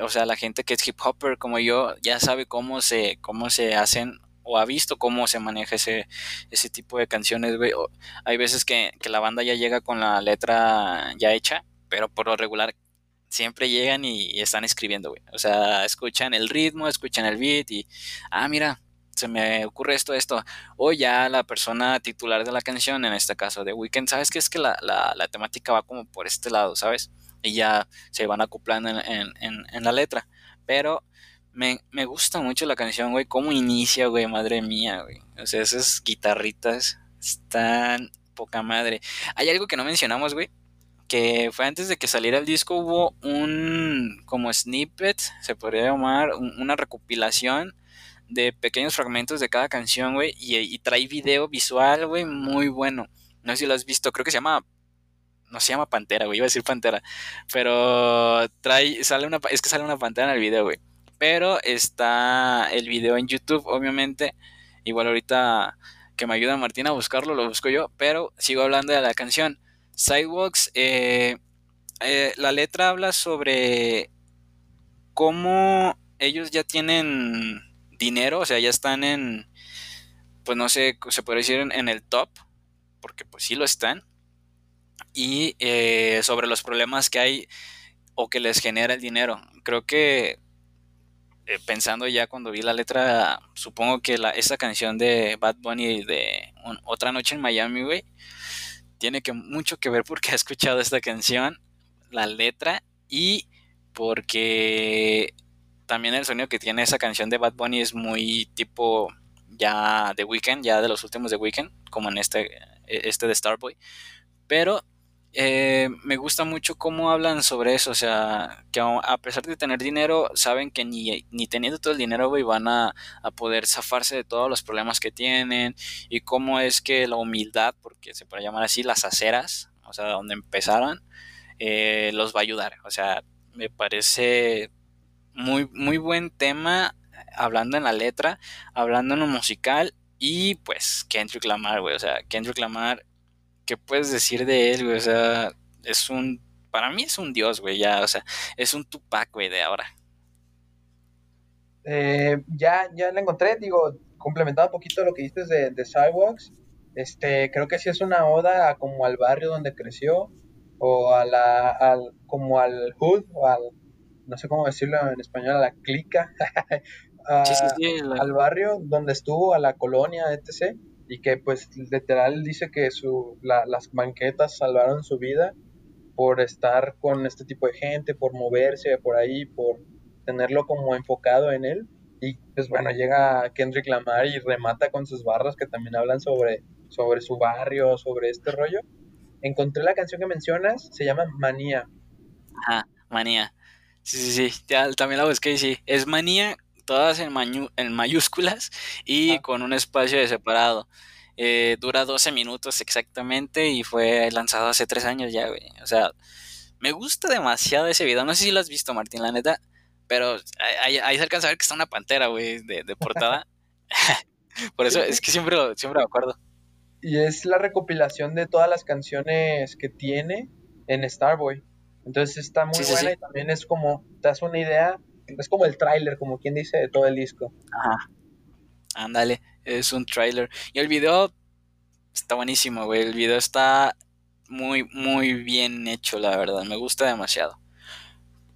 o sea, la gente que es hip hopper como yo ya sabe cómo se, cómo se hacen o ha visto cómo se maneja ese, ese tipo de canciones. Hay veces que, que la banda ya llega con la letra ya hecha, pero por lo regular siempre llegan y, están escribiendo, güey. O sea, escuchan el ritmo, escuchan el beat y, ah, mira, se me ocurre esto, esto. O ya la persona titular de la canción, en este caso de Weekend, ¿sabes qué? Es que la, la, la temática va como por este lado, ¿sabes? Y ya se van acoplando en, en, en la letra. Pero me, me gusta mucho la canción, güey. Cómo inicia, güey, madre mía, güey. O sea, esas guitarritas están poca madre. Hay algo que no mencionamos, güey. Que fue antes de que saliera el disco, hubo un como snippet, se podría llamar, una recopilación de pequeños fragmentos de cada canción, güey. Y, y trae video visual, güey, muy bueno. No sé si lo has visto, creo que se llama no se llama Pantera, güey, iba a decir Pantera, pero trae, sale una, es que sale una pantera en el video, güey. Pero está el video en YouTube, obviamente. Igual ahorita que me ayuda Martín a buscarlo, lo busco yo. Pero sigo hablando de la canción. Sidewalks, eh, eh, la letra habla sobre cómo ellos ya tienen dinero, o sea, ya están en, pues no sé, se puede decir en, el top, porque pues sí lo están. Y eh, sobre los problemas que hay o que les genera el dinero. Creo que eh, pensando ya cuando vi la letra, supongo que la, esa canción de Bad Bunny de Otra Noche en Miami, güey, tiene que, mucho que ver porque he escuchado esta canción, la letra y porque también el sonido que tiene esa canción de Bad Bunny es muy tipo ya de Weekend, ya de los últimos de Weekend, como en este, este de Starboy. Pero eh, me gusta mucho cómo hablan sobre eso, o sea, que a pesar de tener dinero, saben que ni, ni teniendo todo el dinero, güey, van a, poder zafarse de todos los problemas que tienen y cómo es que la humildad, porque se puede llamar así, las aceras, o sea, donde empezaron, eh, los va a ayudar, o sea, me parece muy, muy buen tema, hablando en la letra, hablando en lo musical y pues Kendrick Lamar, güey, o sea, Kendrick Lamar ¿qué puedes decir de él, güey? O sea, es un, para mí es un dios, güey, ya, o sea, es un Tupac, güey, de ahora. Eh, ya, ya la encontré, digo, complementando un poquito lo que dices de, de Sidewalks, este, creo que sí es una oda como al barrio donde creció, o a la, al, como al hood, o al, no sé cómo decirlo en español, a la clica, al barrio donde estuvo, a la colonia, etc y que pues literal dice que su, las banquetas salvaron su vida por estar con este tipo de gente, por moverse por ahí, por tenerlo como enfocado en él. Y pues bueno, llega Kendrick Lamar y remata con sus barras que también hablan sobre, sobre su barrio, sobre este rollo. Encontré la canción que mencionas, se llama Manía. Ajá, Manía. Sí, sí, sí, ya, también la busqué sí. Es Manía todas en, en mayúsculas y con un espacio de separado. Eh, dura 12 minutos exactamente y fue lanzado hace 3 años ya, güey. O sea, me gusta demasiado ese video. No sé si lo has visto, Martín, la neta. Pero ahí, se alcanza a ver que está una pantera, güey, de, de, portada. Por eso es que siempre, siempre me acuerdo. Y es la recopilación de todas las canciones que tiene en Starboy. Entonces está muy buena y también es como, te das una idea es como el tráiler, como quien dice, de todo el disco. Ajá. Ándale, es un tráiler. Y el video está buenísimo, güey. El video está muy, muy bien hecho, la verdad. Me gusta demasiado.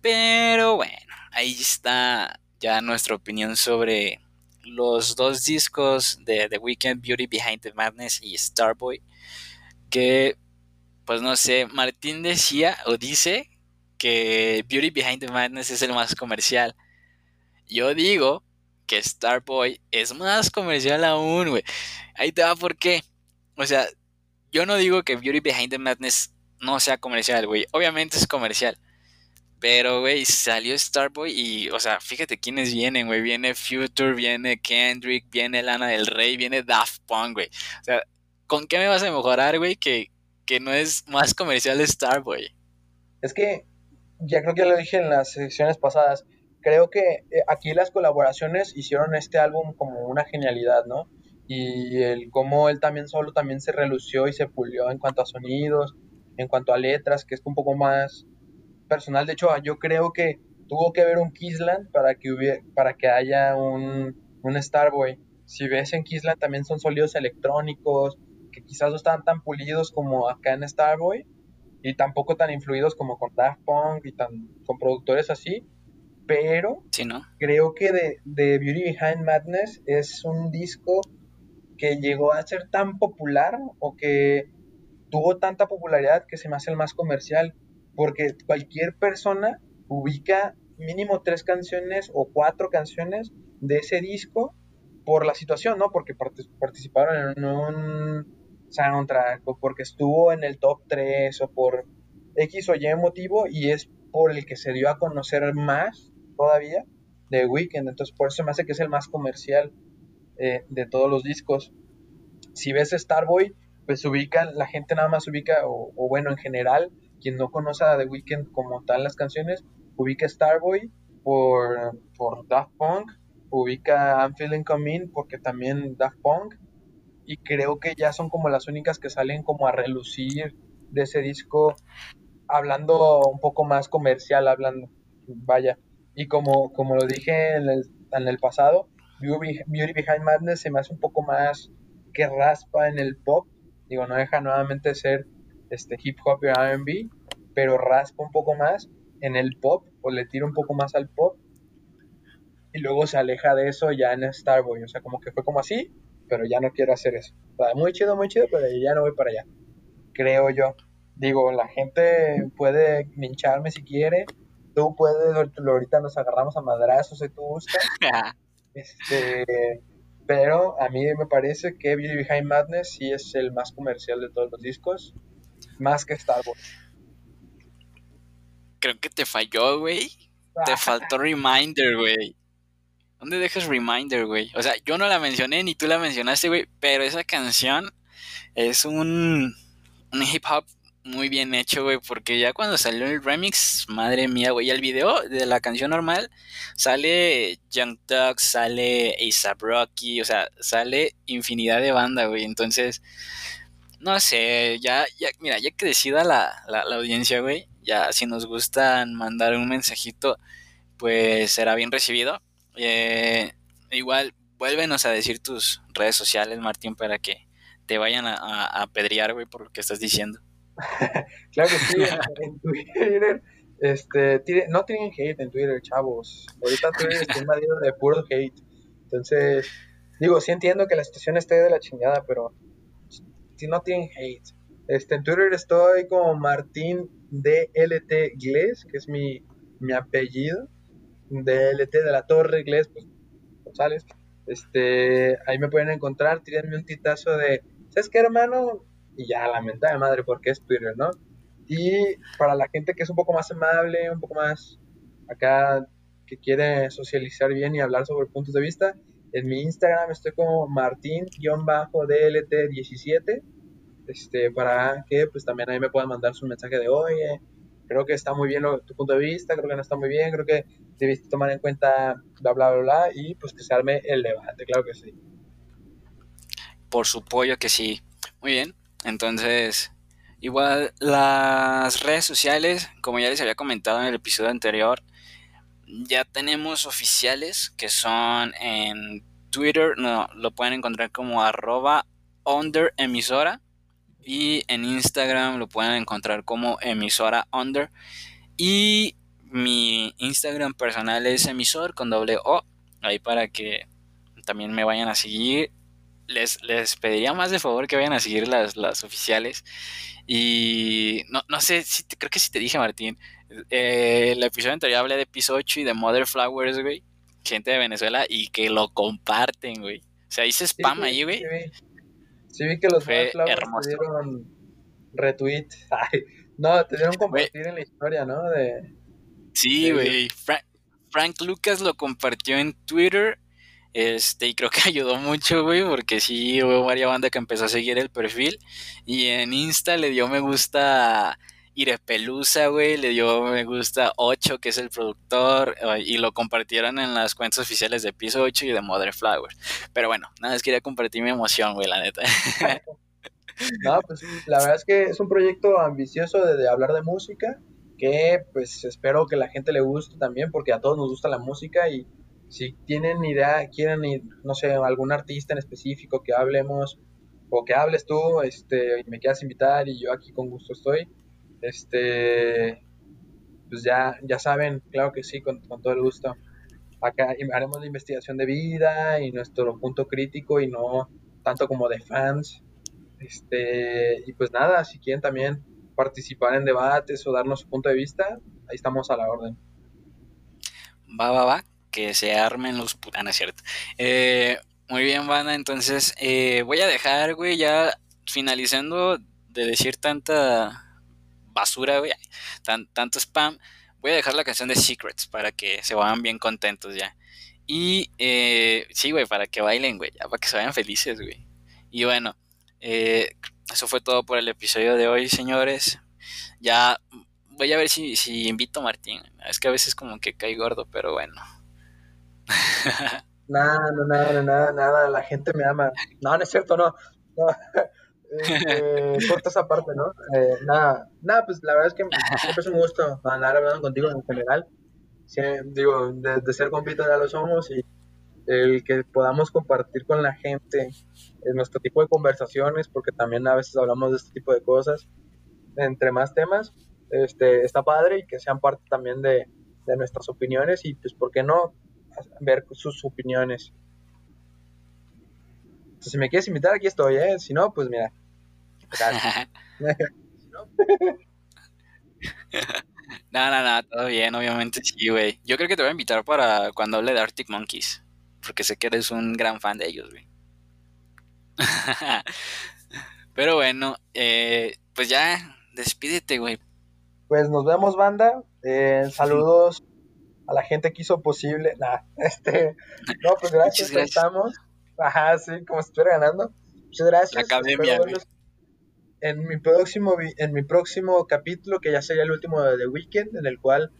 Pero bueno, ahí está ya nuestra opinión sobre los dos discos de The Weeknd, Beauty Behind the Madness y Starboy. Que, pues no sé, Martín decía o dice que Beauty Behind the Madness es el más comercial. Yo digo que Starboy es más comercial aún, güey. Ahí te va por qué. O sea, yo no digo que Beauty Behind the Madness no sea comercial, güey. Obviamente es comercial. Pero, güey, salió Starboy y, o sea, fíjate quiénes vienen, güey. Viene Future, viene Kendrick, viene Lana del Rey, viene Daft Punk, güey. O sea, ¿con qué me vas a mejorar, güey? Que, que no es más comercial Starboy. Es que, ya creo que ya lo dije en las secciones pasadas, creo que eh, aquí las colaboraciones hicieron este álbum como una genialidad, ¿no? Y el cómo él también solo también se relució y se pulió en cuanto a sonidos, en cuanto a letras, que es un poco más personal. De hecho, yo creo que tuvo que haber un Kisland para que, hubiera, para que haya un, un Starboy. Si ves en Kisland también son sólidos electrónicos, que quizás no están tan pulidos como acá en Starboy, y tampoco tan influidos como con Daft Punk y tan, con productores así. Pero sí, ¿no? creo que de, de Beauty Behind Madness es un disco que llegó a ser tan popular o que tuvo tanta popularidad que se me hace el más comercial porque cualquier persona ubica mínimo tres canciones o cuatro canciones de ese disco por la situación, ¿no? Porque participaron en un soundtrack o porque estuvo en el top 3 o por X o Y motivo y es por el que se dio a conocer más todavía de Weekend. Entonces por eso me hace que es el más comercial eh, de todos los discos. Si ves Starboy, pues ubica, la gente nada más ubica, o, bueno, en general, quien no conoce a The Weeknd como tal las canciones, ubica Starboy por, por Daft Punk, ubica I'm Feeling Coming porque también Daft Punk, y creo que ya son como las únicas que salen como a relucir de ese disco, hablando un poco más comercial, hablando, vaya. Y como, como lo dije en el, pasado, Beauty, Beauty Behind Madness se me hace un poco más que raspa en el pop. Digo, no deja nuevamente ser este, hip hop y RB, pero raspa un poco más en el pop o le tira un poco más al pop y luego se aleja de eso ya en Starboy, o sea, como que fue como así, pero ya no quiero hacer eso. O sea, muy chido, muy chido, pero ya no voy para allá. Creo yo. Digo, la gente puede mincharme si quiere. Tú puedes, ahorita nos agarramos a madrazos si tú gustas. este, pero a mí me parece que Beauty Behind Madness sí es el más comercial de todos los discos más que Star Wars. Creo que te falló, güey. Te faltó Reminder, güey. ¿Dónde dejas Reminder, güey? O sea, yo no la mencioné ni tú la mencionaste, güey, pero esa canción es un, hip hop muy bien hecho, güey, porque ya cuando salió el remix, madre mía, güey, el video de la canción normal sale Young Thug, sale ASAP Rocky, o sea, sale infinidad de banda, güey, entonces no sé, ya, ya, mira, ya que decida la, la, audiencia, güey, ya si nos gustan mandar un mensajito, pues será bien recibido. Eh, igual, vuélvenos a decir tus redes sociales, Martín, para que te vayan a, apedrear, güey, por lo que estás diciendo. claro que sí, en Twitter, este, no tienen hate en Twitter, chavos. Ahorita Twitter está invadido de puro hate. Entonces, digo, sí entiendo que la situación esté de la chingada, pero si no tienen hate. Este, en Twitter estoy como Martín DLT Gles, que es mi, mi apellido. DLT de la Torre Gles, pues González. Este, ahí me pueden encontrar, tírenme un titazo de, ¿sabes qué, hermano? Y ya, la de madre, porque es Twitter, ¿no? Y para la gente que es un poco más amable, un poco más acá, que quiere socializar bien y hablar sobre puntos de vista, en mi Instagram estoy como martín-dlt17, este, para que pues también ahí me puedan mandar su mensaje de, oye, creo que está muy bien tu punto de vista, creo que no está muy bien, creo que debiste tomar en cuenta bla, bla, bla, bla, y pues que se arme el debate, claro que sí. Por su pollo que sí. Muy bien, entonces, igual las redes sociales, como ya les había comentado en el episodio anterior, ya tenemos oficiales que son en Twitter, no, lo pueden encontrar como arroba under emisora y en Instagram lo pueden encontrar como emisora under y mi Instagram personal es emisor con doble O ahí para que también me vayan a seguir les, les pediría más de favor que vayan a seguir las, las oficiales y no, no sé si creo que si te dije Martín eh, el episodio anterior hablé de piso 8 y de Mother Flowers, güey. Gente de Venezuela y que lo comparten, güey. O sea, hice spam ahí, güey. Sí, vi que los Mother Flowers te dieron retweet. no, te dieron compartir en la historia, ¿no? De... Sí, Sí, güey. Fra- Frank Lucas lo compartió en Twitter. Este, y creo que ayudó mucho, güey, porque sí hubo varias banda que empezó a seguir el perfil. Y en Insta le dio me gusta a Irepelusa, güey, le dio me gusta 8, que es el productor, eh, y lo compartieron en las cuentas oficiales de Piso 8 y de Mother Flowers. Pero bueno, nada más quería compartir mi emoción, güey, la neta. No, pues la verdad es que es un proyecto ambicioso de, hablar de música que pues espero que la gente le guste también porque a todos nos gusta la música y si tienen idea, quieren ir, no sé, algún artista en específico que hablemos o que hables tú, este, me quieras invitar y yo aquí con gusto estoy, este, pues ya, ya saben, claro que sí, con, todo el gusto. Acá haremos la investigación de vida y nuestro punto crítico y no tanto como de fans. Este, y pues nada, si quieren también participar en debates o darnos su punto de vista, ahí estamos a la orden. Va, va, va, que se armen los put- Ah, no cierto. Eh, muy bien, banda, entonces eh, voy a dejar, güey, ya finalizando de decir tanta basura, güey, tan, tanto spam, voy a dejar la canción de Secrets para que se vayan bien contentos ya. Y eh, sí, güey, para que bailen, güey, para que se vayan felices, güey. Y bueno, eh, eso fue todo por el episodio de hoy, señores. Ya voy a ver si, invito a Martín. Es que a veces como que cae gordo, pero bueno. Nada, no, nada, nada, nada, la gente me ama. No, no es cierto, no. no. Este, corta esa parte, ¿no? Eh, nada, nada, pues la verdad es que siempre es un gusto andar hablando contigo en general. Digo, de, ser compita ya lo somos y el que podamos compartir con la gente en nuestro tipo de conversaciones, porque también a veces hablamos de este tipo de cosas, entre más temas, este, está padre y que sean parte también de, de nuestras opiniones y pues, ¿por qué no? ver sus opiniones. Entonces, si me quieres invitar, aquí estoy, ¿eh? Si no, pues mira. No, no, no, todo bien, obviamente sí, güey. Yo creo que te voy a invitar para cuando hable de Arctic Monkeys, porque sé que eres un gran fan de ellos, güey. Pero bueno, eh, pues ya, despídete, güey. Pues nos vemos, banda. Eh, saludos a la gente que hizo posible. Nah, este, no, pues gracias, gracias. estamos. Ajá, sí, como si estuviera ganando. Muchas gracias. Academia, En mi próximo en mi próximo capítulo, que ya sería el último de The Weeknd, en el cual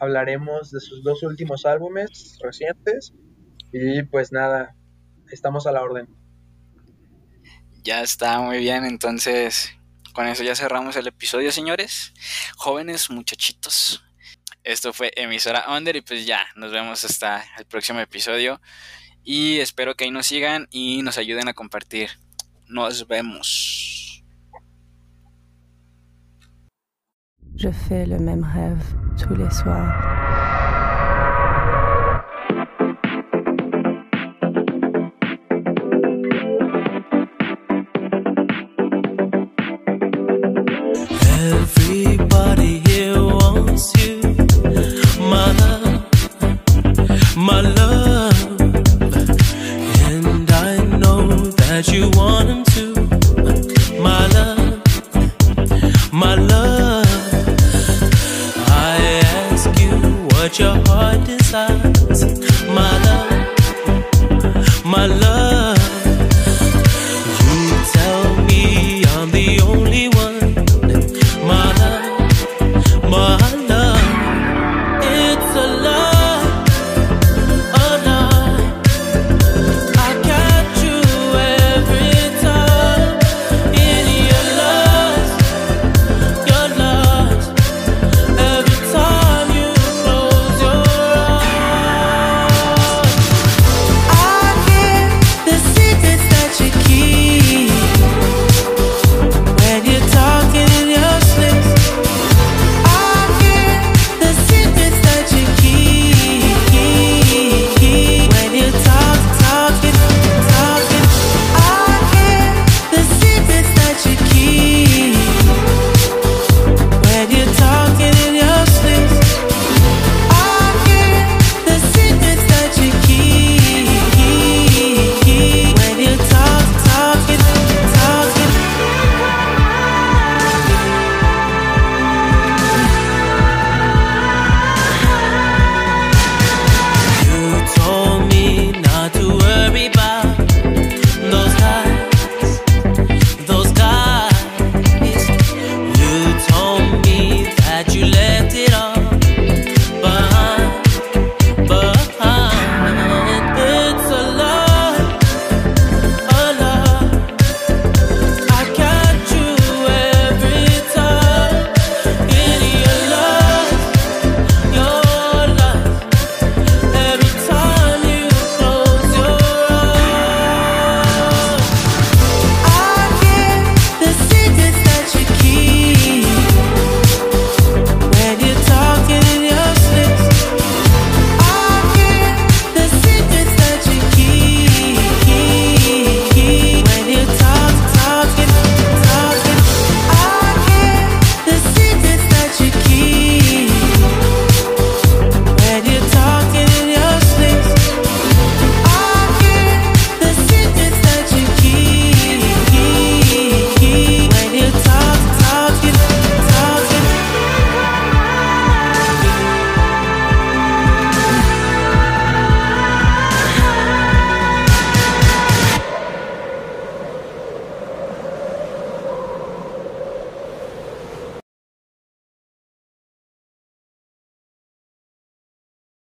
hablaremos de sus dos últimos álbumes recientes. Y pues nada, estamos a la orden. Ya está muy bien, entonces con eso ya cerramos el episodio, señores. Jóvenes muchachitos. Esto fue emisora Under y pues ya, nos vemos hasta el próximo episodio. Y espero que ahí nos sigan y nos ayuden a compartir. Nos vemos. Je fais le même rêve tous les soirs.